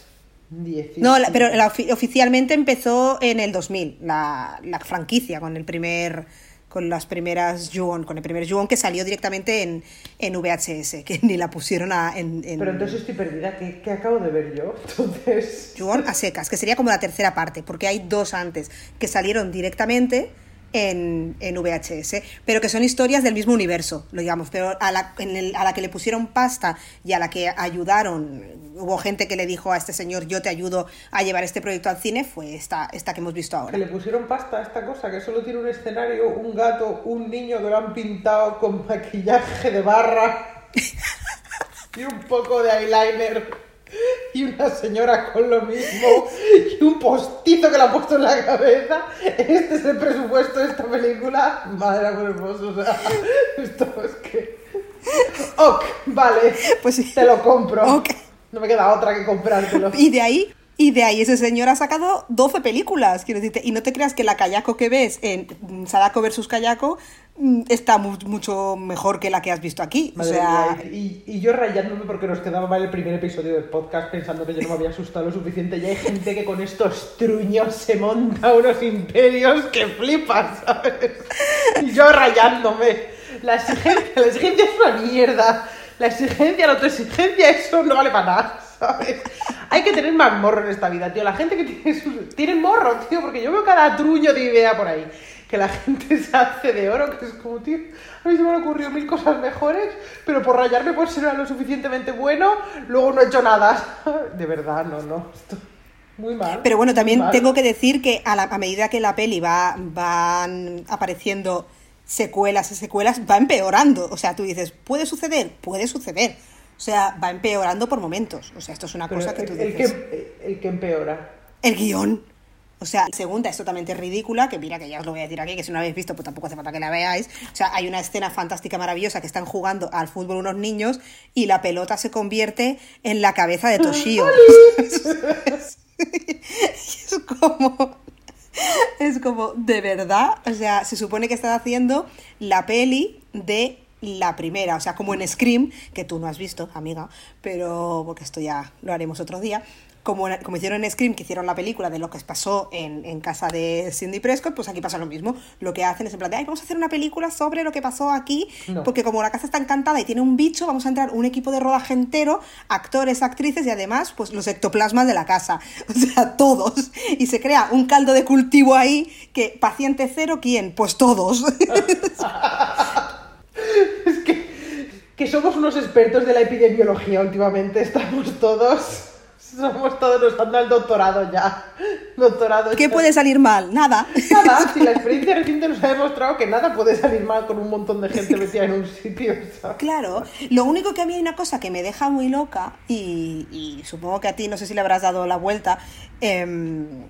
S1: 17.
S2: No, la- pero la ofi- oficialmente empezó en el 2000, la, la franquicia, con el primer con las primeras Juon, con el primer Juon que salió directamente en, en VHS, que ni la pusieron a, en, en
S1: Pero entonces estoy perdida, ¿qué, qué acabo de ver yo? Entonces.
S2: Juon a secas, que sería como la tercera parte, porque hay dos antes que salieron directamente en, en VHS, pero que son historias del mismo universo, lo digamos, pero a la, en el- a la que le pusieron pasta y a la que ayudaron, hubo gente que le dijo a este señor, yo te ayudo a llevar este proyecto al cine, fue esta, esta que hemos visto ahora.
S1: Que le pusieron pasta a esta cosa, que solo tiene un escenario, un gato, un niño que lo han pintado con maquillaje de barra y un poco de eyeliner y una señora con lo mismo y un postizo que le ha puesto en la cabeza. Este es el presupuesto de esta película. Madre amor hermoso, o sea, esto es que... Ok, vale,
S2: Pues sí.
S1: te lo compro.
S2: Ok.
S1: No me queda otra que comprártelo.
S2: Y de ahí, y de ahí ese señor ha sacado 12 películas, quiero decirte, y no te creas que la Kayako que ves en Sadako versus Kayako mm, está mu- mucho mejor que la que has visto aquí.
S1: Madre
S2: o sea,
S1: mía, y, y yo rayándome porque nos quedaba mal el primer episodio del podcast pensando que yo no me había asustado lo suficiente. Y hay gente que con estos truños se monta unos imperios que flipas, ¿sabes? Y yo rayándome. La exigencia, la exigencia es una mierda. La exigencia, la autoexigencia, eso no vale para nada, ¿sabes? Hay que tener más morro en esta vida, tío. La gente que tiene, sus- tiene morro, tío, porque yo veo cada truño de idea por ahí. Que la gente se hace de oro, que es como, tío, a mí se me han ocurrido mil cosas mejores, pero por rayarme por ser lo suficientemente bueno, luego no he hecho nada. De verdad, no, no. Esto, muy mal.
S2: Pero bueno, también
S1: mal.
S2: tengo que decir que a, la- a medida que la peli va van apareciendo secuelas y secuelas, va empeorando. O sea, tú dices, ¿puede suceder? Puede suceder. O sea, va empeorando por momentos. O sea, esto es una
S1: Pero
S2: cosa que tú
S1: el
S2: dices.
S1: que, el que empeora.
S2: El guion. O sea, la segunda es totalmente ridícula, que mira que ya os lo voy a decir aquí, que si no la habéis visto, pues tampoco hace falta que la veáis. O sea, hay una escena fantástica, maravillosa, que están jugando al fútbol unos niños y la pelota se convierte en la cabeza de Toshio. es como... Es como, de verdad, o sea, se supone que están haciendo la peli de la primera, o sea, como en Scream, que tú no has visto, amiga, pero porque esto ya lo haremos otro día, como, como hicieron en Scream, que hicieron la película de lo que pasó en, en, casa de Cindy Prescott, pues aquí pasa lo mismo. Lo que hacen es en plan de, Ay, vamos a hacer una película sobre lo que pasó aquí, no. porque como la casa está encantada y tiene un bicho, vamos a entrar un equipo de rodaje entero, actores, actrices y además, pues los ectoplasmas de la casa. O sea, todos. Y se crea un caldo de cultivo ahí que, paciente cero, ¿quién? Pues todos.
S1: es que, que somos unos expertos de la epidemiología últimamente, estamos todos... Somos todos, nos han dado el doctorado ya. Doctorado.
S2: ¿Qué ya. puede salir mal? Nada.
S1: Nada, si la experiencia reciente nos ha demostrado que nada puede salir mal con un montón de gente metida en un sitio. ¿sabes?
S2: Claro, lo único que a mí hay una cosa que me deja muy loca, y, y supongo que a ti no sé si le habrás dado la vuelta, eh,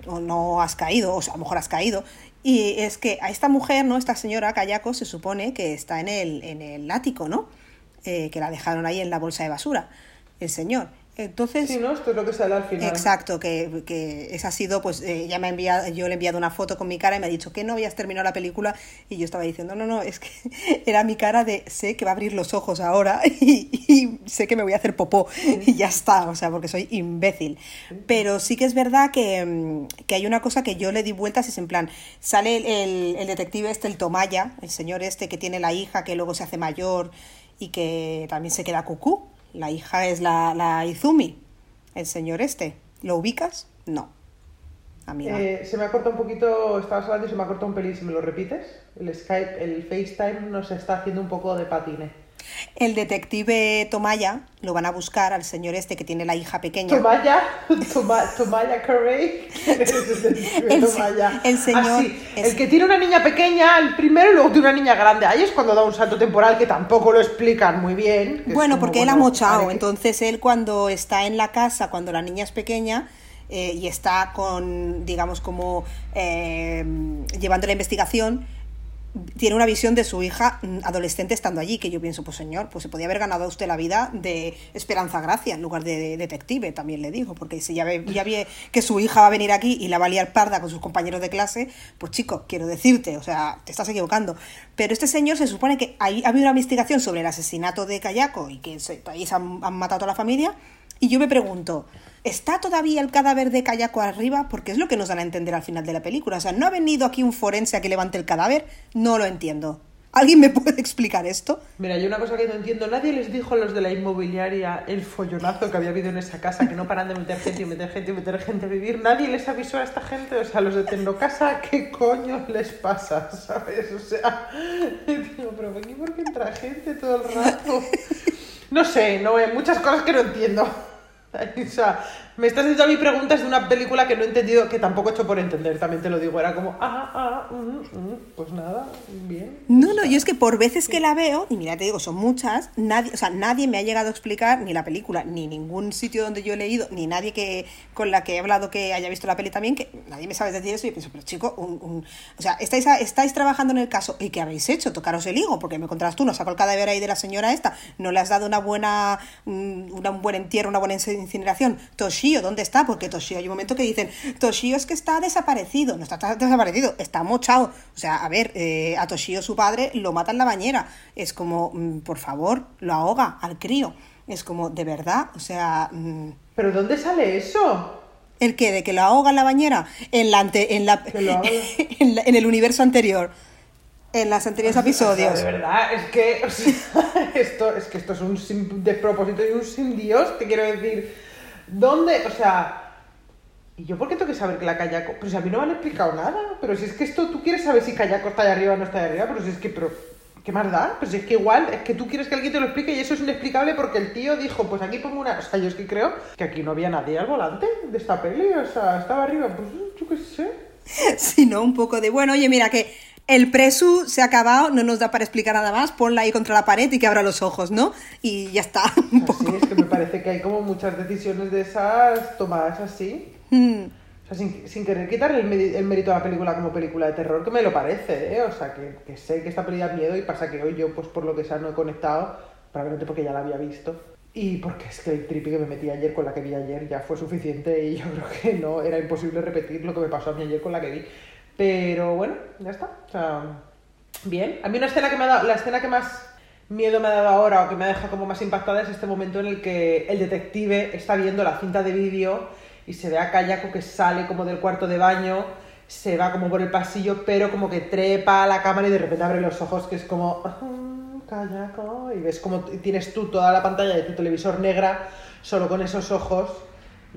S2: o no has caído, o sea, a lo mejor has caído, y es que a esta mujer, ¿no? Esta señora Kayako se supone que está en el, en el ático, ¿no? Eh, que la dejaron ahí en la bolsa de basura, el señor. Entonces,
S1: sí, ¿no? Esto es lo que sale al final.
S2: Exacto, que, que esa ha sido, pues eh, ya me ha enviado, yo le he enviado una foto con mi cara y me ha dicho que no habías terminado la película y yo estaba diciendo, no, no, es que era mi cara de sé que va a abrir los ojos ahora y, y sé que me voy a hacer popó y ya está, o sea, porque soy imbécil. Pero sí que es verdad que, mm, que, hay una cosa que yo le di vueltas, es en plan, sale el, el, el detective este, el Tomaya, el señor este que tiene la hija que luego se hace mayor y que también se queda cucú la hija es la, la Izumi, el señor este. ¿Lo ubicas? No.
S1: Amiga. Eh, se me ha cortado un poquito, estabas hablando y se me ha cortado un pelín, si me lo repites. El Skype, el FaceTime nos está haciendo un poco de patine.
S2: El detective Tomaya lo van a buscar al señor este que tiene la hija pequeña.
S1: Tomaya, Toma, Tomaya Carey.
S2: el, Tomaya. el señor.
S1: Ah, sí. es... El que tiene una niña pequeña, el primero, y luego tiene una niña grande. Ahí es cuando da un salto temporal que tampoco lo explican muy bien.
S2: Bueno, porque él ha mochado. Entonces él cuando está en la casa, cuando la niña es pequeña, eh, y está con, digamos, como eh, llevando la investigación tiene una visión de su hija mm, adolescente estando allí, que yo pienso, pues señor, pues se podía haber ganado usted la vida de Esperanza Gracia en lugar de detective, también le digo, porque si ya ve, ya ve que su hija va a venir aquí y la va a liar parda con sus compañeros de clase, pues chico, quiero decirte, o sea, te estás equivocando. Pero este señor se supone que ahí ha habido una investigación sobre el asesinato de Kayako y que ahí se han, han matado a la familia, y yo me pregunto, ¿Está todavía el cadáver de Kayako arriba? Porque es lo que nos dan a entender al final de la película. O sea, ¿no ha venido aquí un forense a que levante el cadáver? No lo entiendo. ¿Alguien me puede explicar esto?
S1: Mira, hay una cosa que no entiendo. Nadie les dijo a los de la inmobiliaria el follonazo que había habido en esa casa, que no paran de meter gente y meter gente y meter gente a vivir. Nadie les avisó a esta gente. O sea, los de Tecnocasa, ¿qué coño les pasa? ¿Sabes? O sea, digo, pero aquí por qué entra gente todo el rato. No sé, no, hay muchas cosas que no entiendo. O sea, me estás haciendo a mí preguntas de una película que no he entendido, que tampoco he hecho por entender, también te lo digo. Era como, ah, ah, uh, uh, pues nada, bien.
S2: No, no, yo es que por veces que la veo, y mira, te digo, son muchas, nadie, o sea, nadie me ha llegado a explicar ni la película, ni ningún sitio donde yo he leído, ni nadie que con la que he hablado que haya visto la peli también, que nadie me sabe decir eso. Y pienso, pero chico, un, o sea, estáis, estáis trabajando en el caso, ¿y qué habéis hecho? Tocaros el higo, porque me contarás tú, no sacó el cadáver ahí de la señora esta, no le has dado una buena, una, un buen entierro, una buena incineración. Toshio, ¿dónde está? Porque Toshio, hay un momento que dicen, Toshio es que está desaparecido. No está desaparecido, está mochado. O sea, a ver, eh, a Toshio, su padre, lo mata en la bañera. Es como, mmm, por favor, lo ahoga al crío. Es como, de verdad, o sea... Mmm...
S1: ¿Pero dónde sale eso?
S2: ¿El qué? ¿De que lo ahoga en la bañera? En, la ante, en, la, en, la, en el universo anterior en los anteriores episodios.
S1: O sea, de verdad, es que, o sea, esto, es que esto es un despropósito y un sin Dios, te quiero decir. ¿Dónde? O sea. ¿Y yo por qué tengo que saber que la Kayako? Pero si a mí no me han explicado nada. Pero si es que esto, tú quieres saber si Kayako está allá arriba o no está allá arriba. Pero si es que, pero, ¿qué más da? Pues si es que igual, es que tú quieres que alguien te lo explique y eso es inexplicable porque el tío dijo, pues aquí pongo una. O sea, yo es que creo que aquí no había nadie al volante de esta peli. O sea, estaba arriba, pues yo qué sé.
S2: Sino un poco de, bueno, oye, mira que el presu se ha acabado, no nos da para explicar nada más, ponla ahí contra la pared y que abra los ojos, ¿no? Y ya está. Un
S1: poco. Sí, es que me parece que hay como muchas decisiones de esas tomadas así.
S2: Mm.
S1: O sea, sin, sin querer quitarle el, el mérito a la película como película de terror, que me lo parece, ¿eh? O sea, que, que sé que esta película da miedo y pasa que hoy yo, pues por lo que sea, no he conectado, probablemente porque ya la había visto. Y porque es que el tripi que me metí ayer con la que vi ayer ya fue suficiente y yo creo que no, era imposible repetir lo que me pasó a mí ayer con la que vi. Pero bueno, ya está. O sea, bien. A mí una escena que me ha dado, la escena que más miedo me ha dado ahora o que me ha dejado como más impactada es este momento en el que el detective está viendo la cinta de vídeo y se ve a Kayako que sale como del cuarto de baño, se va como por el pasillo, pero como que trepa a la cámara y de repente abre los ojos, que es como... "Ah, Kayako", y ves como tienes tú toda la pantalla de tu televisor negra solo con esos ojos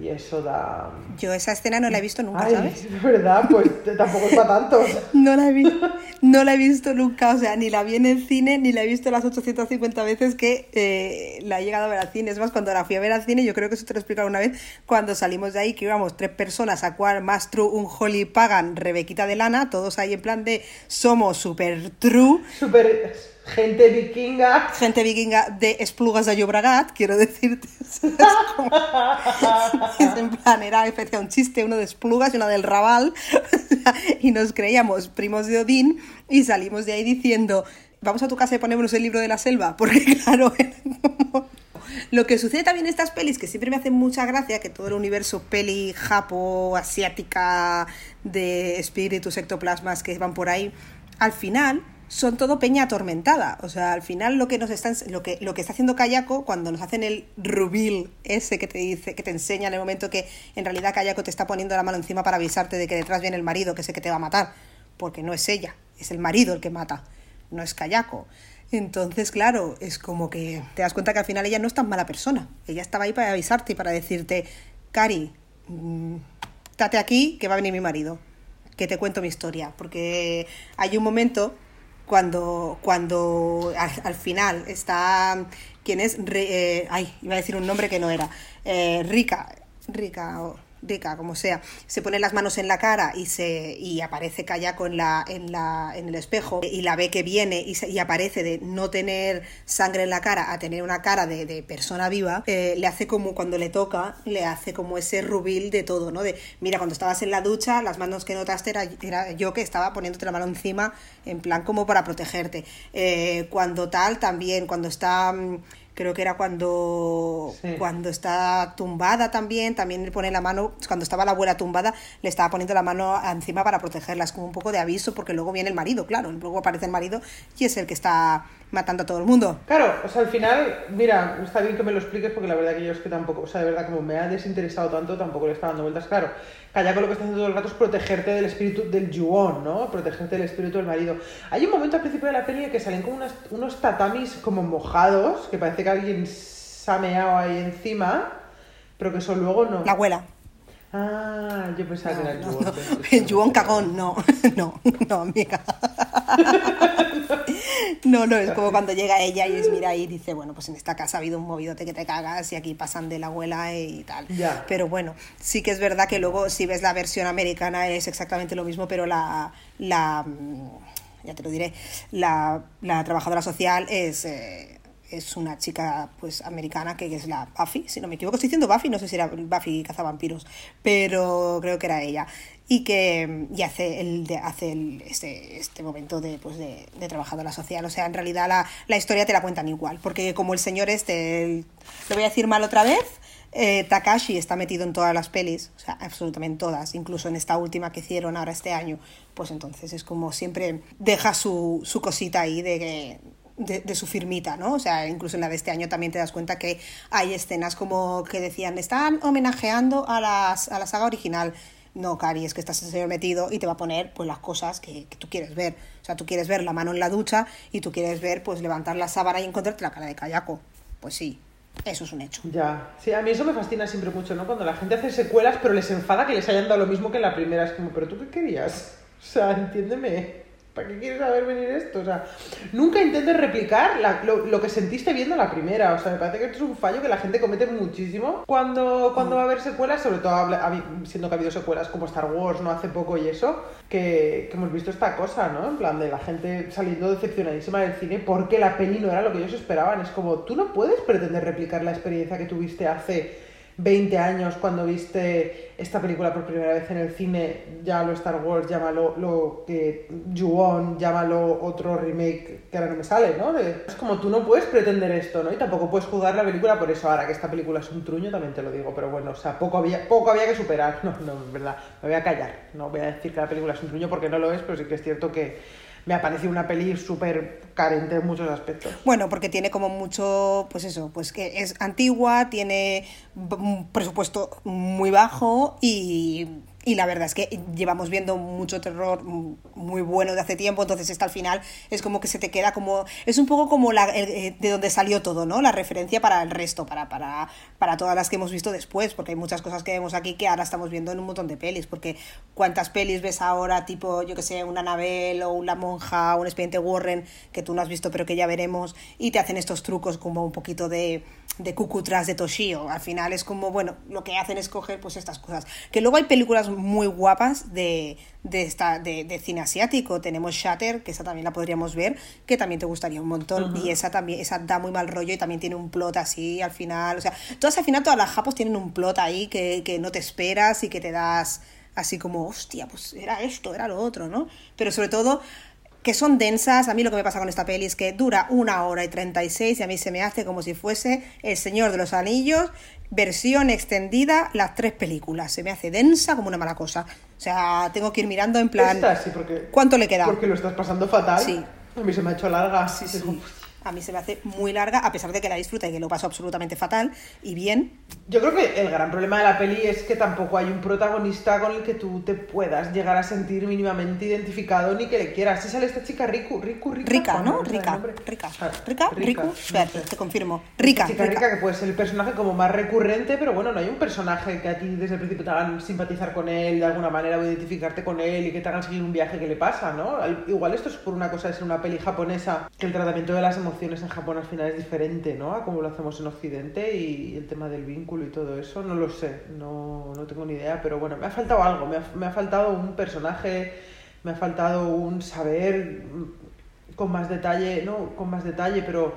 S1: y eso da...
S2: Yo esa escena no la he visto nunca,
S1: Ay,
S2: ¿sabes?
S1: de verdad, pues tampoco es para tanto.
S2: No la, he vi- no la he visto nunca, o sea, ni la vi en el cine, ni la he visto las 850 veces que eh, la he llegado a ver al cine. Es más, cuando la fui a ver al cine, yo creo que eso te lo he explicado una vez, cuando salimos de ahí, que íbamos tres personas, a cual más true, un Holly Pagan, Rebequita de Lana, todos ahí en plan de somos super true,
S1: Super gente vikinga.
S2: gente vikinga de Esplugas de Llobregat, quiero decirte. Como- es en plan, era un chiste, uno de Esplugas y uno del Raval, y nos creíamos primos de Odín y salimos de ahí diciendo, vamos a tu casa y ponemos el libro de la selva, porque claro, como- Lo que sucede también en estas pelis, que siempre me hace mucha gracia, que todo el universo peli japo, asiática, de espíritus, ectoplasmas que van por ahí, al final son todo peña atormentada. O sea, al final lo que nos están, lo que, lo que está haciendo Kayako cuando nos hacen el reveal ese que te dice, que te enseña en el momento que en realidad Kayako te está poniendo la mano encima para avisarte de que detrás viene el marido, que sé que te va a matar, porque no es ella, es el marido el que mata, no es Kayako. Entonces, claro, es como que te das cuenta que al final ella no es tan mala persona. Ella estaba ahí para avisarte y para decirte, Cari, mm, date aquí que va a venir mi marido, que te cuento mi historia. Porque hay un momento cuando, cuando al, al final está, ¿quién es? Eh, ay, iba a decir un nombre que no era. Eh, Rica, Rica, o Como sea, se pone las manos en la cara y se y aparece Kayako en la, en la en el espejo y la ve que viene y, se- y aparece de no tener sangre en la cara a tener una cara de, de persona viva, eh, le hace como cuando le toca, le hace como ese rubil de todo, ¿no? De mira, cuando estabas en la ducha, las manos que notaste era, era yo que estaba poniéndote la mano encima, en plan como para protegerte. Eh, cuando tal, también, cuando está. Creo que era cuando,
S1: Sí.
S2: cuando está tumbada también, también le pone la mano, cuando estaba la abuela tumbada, le estaba poniendo la mano encima para protegerla, es como un poco de aviso porque luego viene el marido, claro, luego aparece el marido y es el que está matando a todo el mundo.
S1: Claro, o sea, al final, mira, está bien que me lo expliques porque la verdad que yo es que tampoco, o sea, de verdad, como me ha desinteresado tanto, tampoco le está dando vueltas. Claro, Kayako lo que está haciendo todo el rato es protegerte del espíritu del yuón, ¿no? Protegerte del espíritu del marido. Hay un momento al principio de la peli que salen como unas- unos tatamis como mojados, que parece que alguien se ha meado ahí encima, pero que eso luego no.
S2: La abuela.
S1: Ah, yo pensaba que era el
S2: No,
S1: yuón.
S2: no,
S1: pero-
S2: El yuón cagón, no, no, no, amiga. No, no, es como cuando llega ella y es mira ahí y dice, bueno, pues en esta casa ha habido un movidote que te cagas y aquí pasan de la abuela y tal.
S1: Ya.
S2: Pero bueno, sí que es verdad que luego si ves la versión americana es exactamente lo mismo, pero la, la mm, ya te lo diré, la, la trabajadora social es... eh, es una chica pues americana que es la Buffy, si no me equivoco, estoy diciendo Buffy, no sé si era Buffy cazavampiros, pero creo que era ella. Y que y hace el de- hace el- este, este momento de, pues de, de trabajadora social. O sea, en realidad la, la historia te la cuentan igual. Porque como el señor este, el- lo voy a decir mal otra vez, eh, Takashi está metido en todas las pelis, o sea, absolutamente todas, incluso en esta última que hicieron ahora este año, pues entonces es como siempre deja su, su cosita ahí de que de, de su firmita, ¿no? O sea, incluso en la de este año también te das cuenta que hay escenas como que decían, están homenajeando a, las, a la saga original. No, Cari, es que estás ese señor metido y te va a poner pues las cosas que, tú quieres ver. O sea, tú quieres ver la mano en la ducha y tú quieres ver pues levantar la sábana y encontrarte la cara de Kayako. Pues sí, eso es un hecho.
S1: Ya, sí, a mí eso me fascina siempre mucho, ¿no? Cuando la gente hace secuelas, pero les enfada que les hayan dado lo mismo que en la primera. Es como, ¿pero tú qué querías? O sea, entiéndeme. ¿Para qué quieres saber venir esto? O sea, nunca intentes replicar lo, lo que sentiste viendo la primera. O sea, me parece que esto es un fallo que la gente comete muchísimo cuando, cuando va a haber secuelas, sobre todo siendo que ha habido secuelas como Star Wars, ¿no? Hace poco y eso, que, que hemos visto esta cosa, ¿no? En plan de la gente saliendo decepcionadísima del cine porque la peli no era lo que ellos esperaban. Es como, tú no puedes pretender replicar la experiencia que tuviste hace 20 años cuando viste esta película por primera vez en el cine, llámalo Star Wars, llámalo lo que Ju-On, llámalo otro remake que ahora no me sale, ¿no? Es como tú no puedes pretender esto, ¿no? Y tampoco puedes juzgar la película por eso. Ahora que esta película es un truño, también te lo digo, pero bueno, o sea, poco había, poco había que superar. No, no, es verdad, me voy a callar. No voy a decir que la película es un truño porque no lo es, pero sí que es cierto que me ha parecido una peli súper carente en muchos aspectos.
S2: Bueno, porque tiene como mucho, pues eso, pues que es antigua, tiene un presupuesto muy bajo y, y la verdad es que llevamos viendo mucho terror muy bueno de hace tiempo, entonces esta al final es como que se te queda como, es un poco como la, el- de donde salió todo, ¿no? La referencia para el resto, para, para, para todas las que hemos visto después, porque hay muchas cosas que vemos aquí que ahora estamos viendo en un montón de pelis, porque cuántas pelis ves ahora, tipo, yo que sé, una Anabel o una monja o un expediente Warren que tú no has visto pero que ya veremos y te hacen estos trucos como un poquito de, de cucutras de Toshio. Al final es como, bueno, lo que hacen es coger pues estas cosas. Que luego hay películas muy guapas de, de, esta, de, de cine asiático. Tenemos Shatter, que esa también la podríamos ver, que también te gustaría un montón. Y esa también, esa da muy mal rollo y también tiene un plot así al final. O sea, todas al final, todas las japos tienen un plot ahí que, que no te esperas y que te das así como, hostia, pues era esto, era lo otro, ¿no? Pero sobre todo que son densas. A mí lo que me pasa con esta peli es que dura una hora y 36 y a mí se me hace como si fuese El Señor de los Anillos, versión extendida, las tres películas. Se me hace densa como una mala cosa. O sea, tengo que ir mirando en plan...
S1: Esta sí, porque...
S2: ¿Cuánto le queda?
S1: Porque lo estás pasando fatal.
S2: Sí.
S1: A mí se me ha hecho larga.
S2: Sí, sí.
S1: Digo,
S2: A mí se me hace muy larga, a pesar de que la disfruta y que lo paso absolutamente fatal y bien.
S1: Yo creo que el gran problema de la peli es que tampoco hay un protagonista con el que tú te puedas llegar a sentir mínimamente identificado ni que le quieras. Si sale esta chica Riku, Riku, Rica.
S2: Rica, ¿no? Rica, rica.
S1: Ah,
S2: Rica, Riku,
S1: no
S2: espérate,
S1: sé.
S2: te confirmo. Rica,
S1: Chica
S2: rica.
S1: rica, que puede ser el personaje como más recurrente, pero bueno, no hay un personaje que a ti desde el principio te hagan simpatizar con él de alguna manera o identificarte con él y que te hagan seguir un viaje que le pasa, ¿no? Al- Igual esto es por una cosa de ser una peli japonesa, que el tratamiento de las emociones en Japón al final es diferente, ¿no? A como lo hacemos en Occidente y el tema del vínculo y todo eso, no lo sé, no, no tengo ni idea, pero bueno, me ha faltado algo, me ha, me ha faltado un personaje, me ha faltado un saber con más detalle, no con más detalle, pero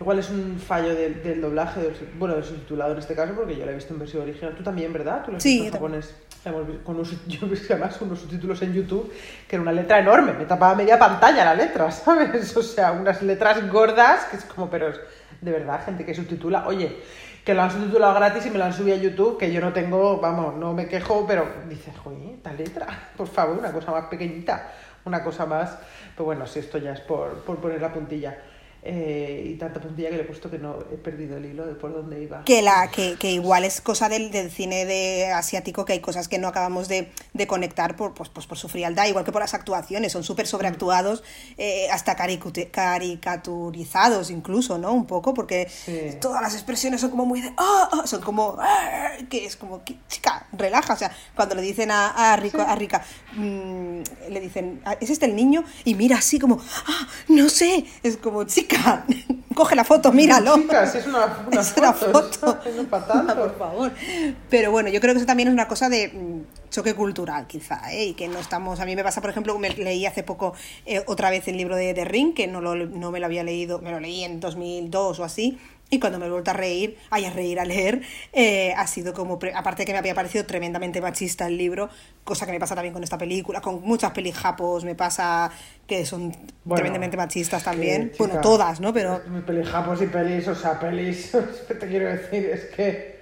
S1: Igual es un fallo del, del doblaje, del bueno, del subtitulado en este caso, porque yo la he visto en versión original. Tú también, ¿verdad? Tú lo has
S2: Sí,
S1: visto en con unos, yo visto además unos subtítulos en YouTube que era una letra enorme, me tapaba media pantalla la letra, ¿sabes? O sea, unas letras gordas que es como, pero es de verdad, gente que subtitula. Oye, que lo han subtitulado gratis y me lo han subido a YouTube, que yo no tengo, vamos, no me quejo, pero dices, oye, esta letra, por favor, una cosa más pequeñita, una cosa más. Pero bueno, si esto ya es por, por poner la puntilla. Eh, y tanta puntilla que le he puesto que no he perdido el hilo de por dónde iba.
S2: que la que, que igual es cosa del, del cine de asiático que hay cosas que no acabamos de, de conectar por, pues, pues por su frialdad igual que por las actuaciones son súper sobreactuados eh, hasta caricaturizados incluso no un poco porque
S1: Sí.
S2: todas las expresiones son como muy de "Ah, ah", son como "Ah", que es como que, chica relaja o sea cuando le dicen a, a Rico a Rica mm, le dicen "Ah, es este el niño y mira así como ah no sé es como chica coge la foto míralo
S1: si es una, una
S2: es una
S1: foto,
S2: foto.
S1: no es para tanto.
S2: Por favor. Pero bueno, yo creo que eso también es una cosa de mm, choque cultural, quizá, ¿eh? y que no estamos... A mí me pasa, por ejemplo, me leí hace poco eh, otra vez el libro de, de Ring, que no, lo, no me lo había leído, me lo leí en 2002 o así, y cuando me he vuelto a reír, ay, a reír, a leer, eh, ha sido como, aparte de que me había parecido tremendamente machista el libro, cosa que me pasa también con esta película, con muchas pelis japos me pasa que son
S1: Bueno,
S2: tremendamente machistas también,
S1: que,
S2: bueno, todas, ¿no? Pero...
S1: Pelis japos y pelis, o sea, pelis, te quiero decir, es que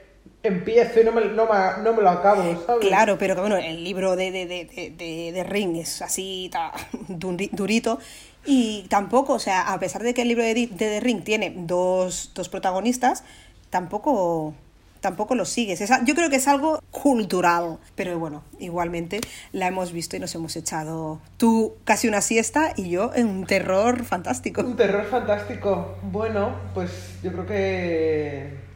S1: empiezo y no me, no me, no me lo acabo, ¿sabes?
S2: Claro, pero que bueno, el libro de, de, de, de, Ring es así ta, duri- durito. Y tampoco, o sea, a pesar de que el libro de, The Ring tiene dos, dos protagonistas, tampoco, tampoco lo sigues. Yo creo que es algo cultural. Pero bueno, igualmente la hemos visto y nos hemos echado tú casi una siesta y yo en un terror fantástico.
S1: Un terror fantástico. Bueno, pues yo creo que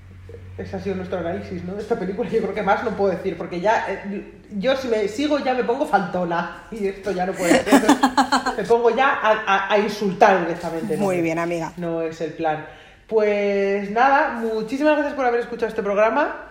S1: ese ha sido nuestro análisis, ¿no? De esta película. Yo creo que más no puedo decir, porque ya eh, yo si me sigo ya me pongo faltona y esto ya no puede ser. me pongo ya a, a- a insultar directamente. ¿no?
S2: Muy bien, amiga.
S1: No es el plan. Pues nada, muchísimas gracias por haber escuchado este programa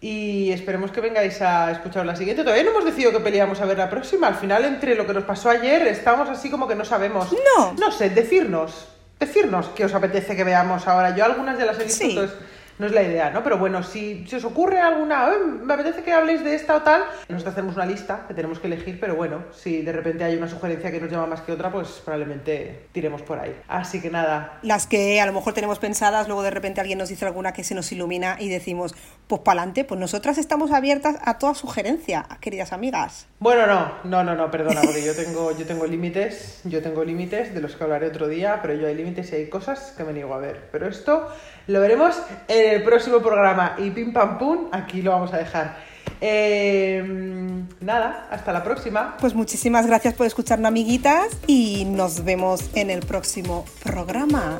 S1: y esperemos que vengáis a escuchar la siguiente. Todavía no hemos decidido qué peli vamos a ver la próxima. Al final, entre lo que nos pasó ayer, estamos así como que no sabemos.
S2: No.
S1: No sé, decirnos, decirnos qué os apetece que veamos ahora. Yo algunas ya las he visto,
S2: Sí.
S1: entonces no es la idea, ¿no? Pero bueno, si, si os ocurre alguna, me apetece que habléis de esta o tal, nosotros hacemos una lista que tenemos que elegir, pero bueno, si de repente hay una sugerencia que nos llama más que otra, pues probablemente tiremos por ahí. Así que nada.
S2: Las que a lo mejor tenemos pensadas, luego de repente alguien nos dice alguna que se nos ilumina y decimos, pues para adelante, pues nosotras estamos abiertas a toda sugerencia, queridas amigas.
S1: Bueno, no, no, no, no, perdona, porque yo tengo, yo tengo límites, yo tengo límites de los que hablaré otro día, pero yo hay límites y hay cosas que me niego a ver. Pero esto lo veremos en el próximo programa y pim pam pum, aquí lo vamos a dejar. Eh, nada, hasta la próxima.
S2: Pues muchísimas gracias por escucharnos, amiguitas, y nos vemos en el próximo programa.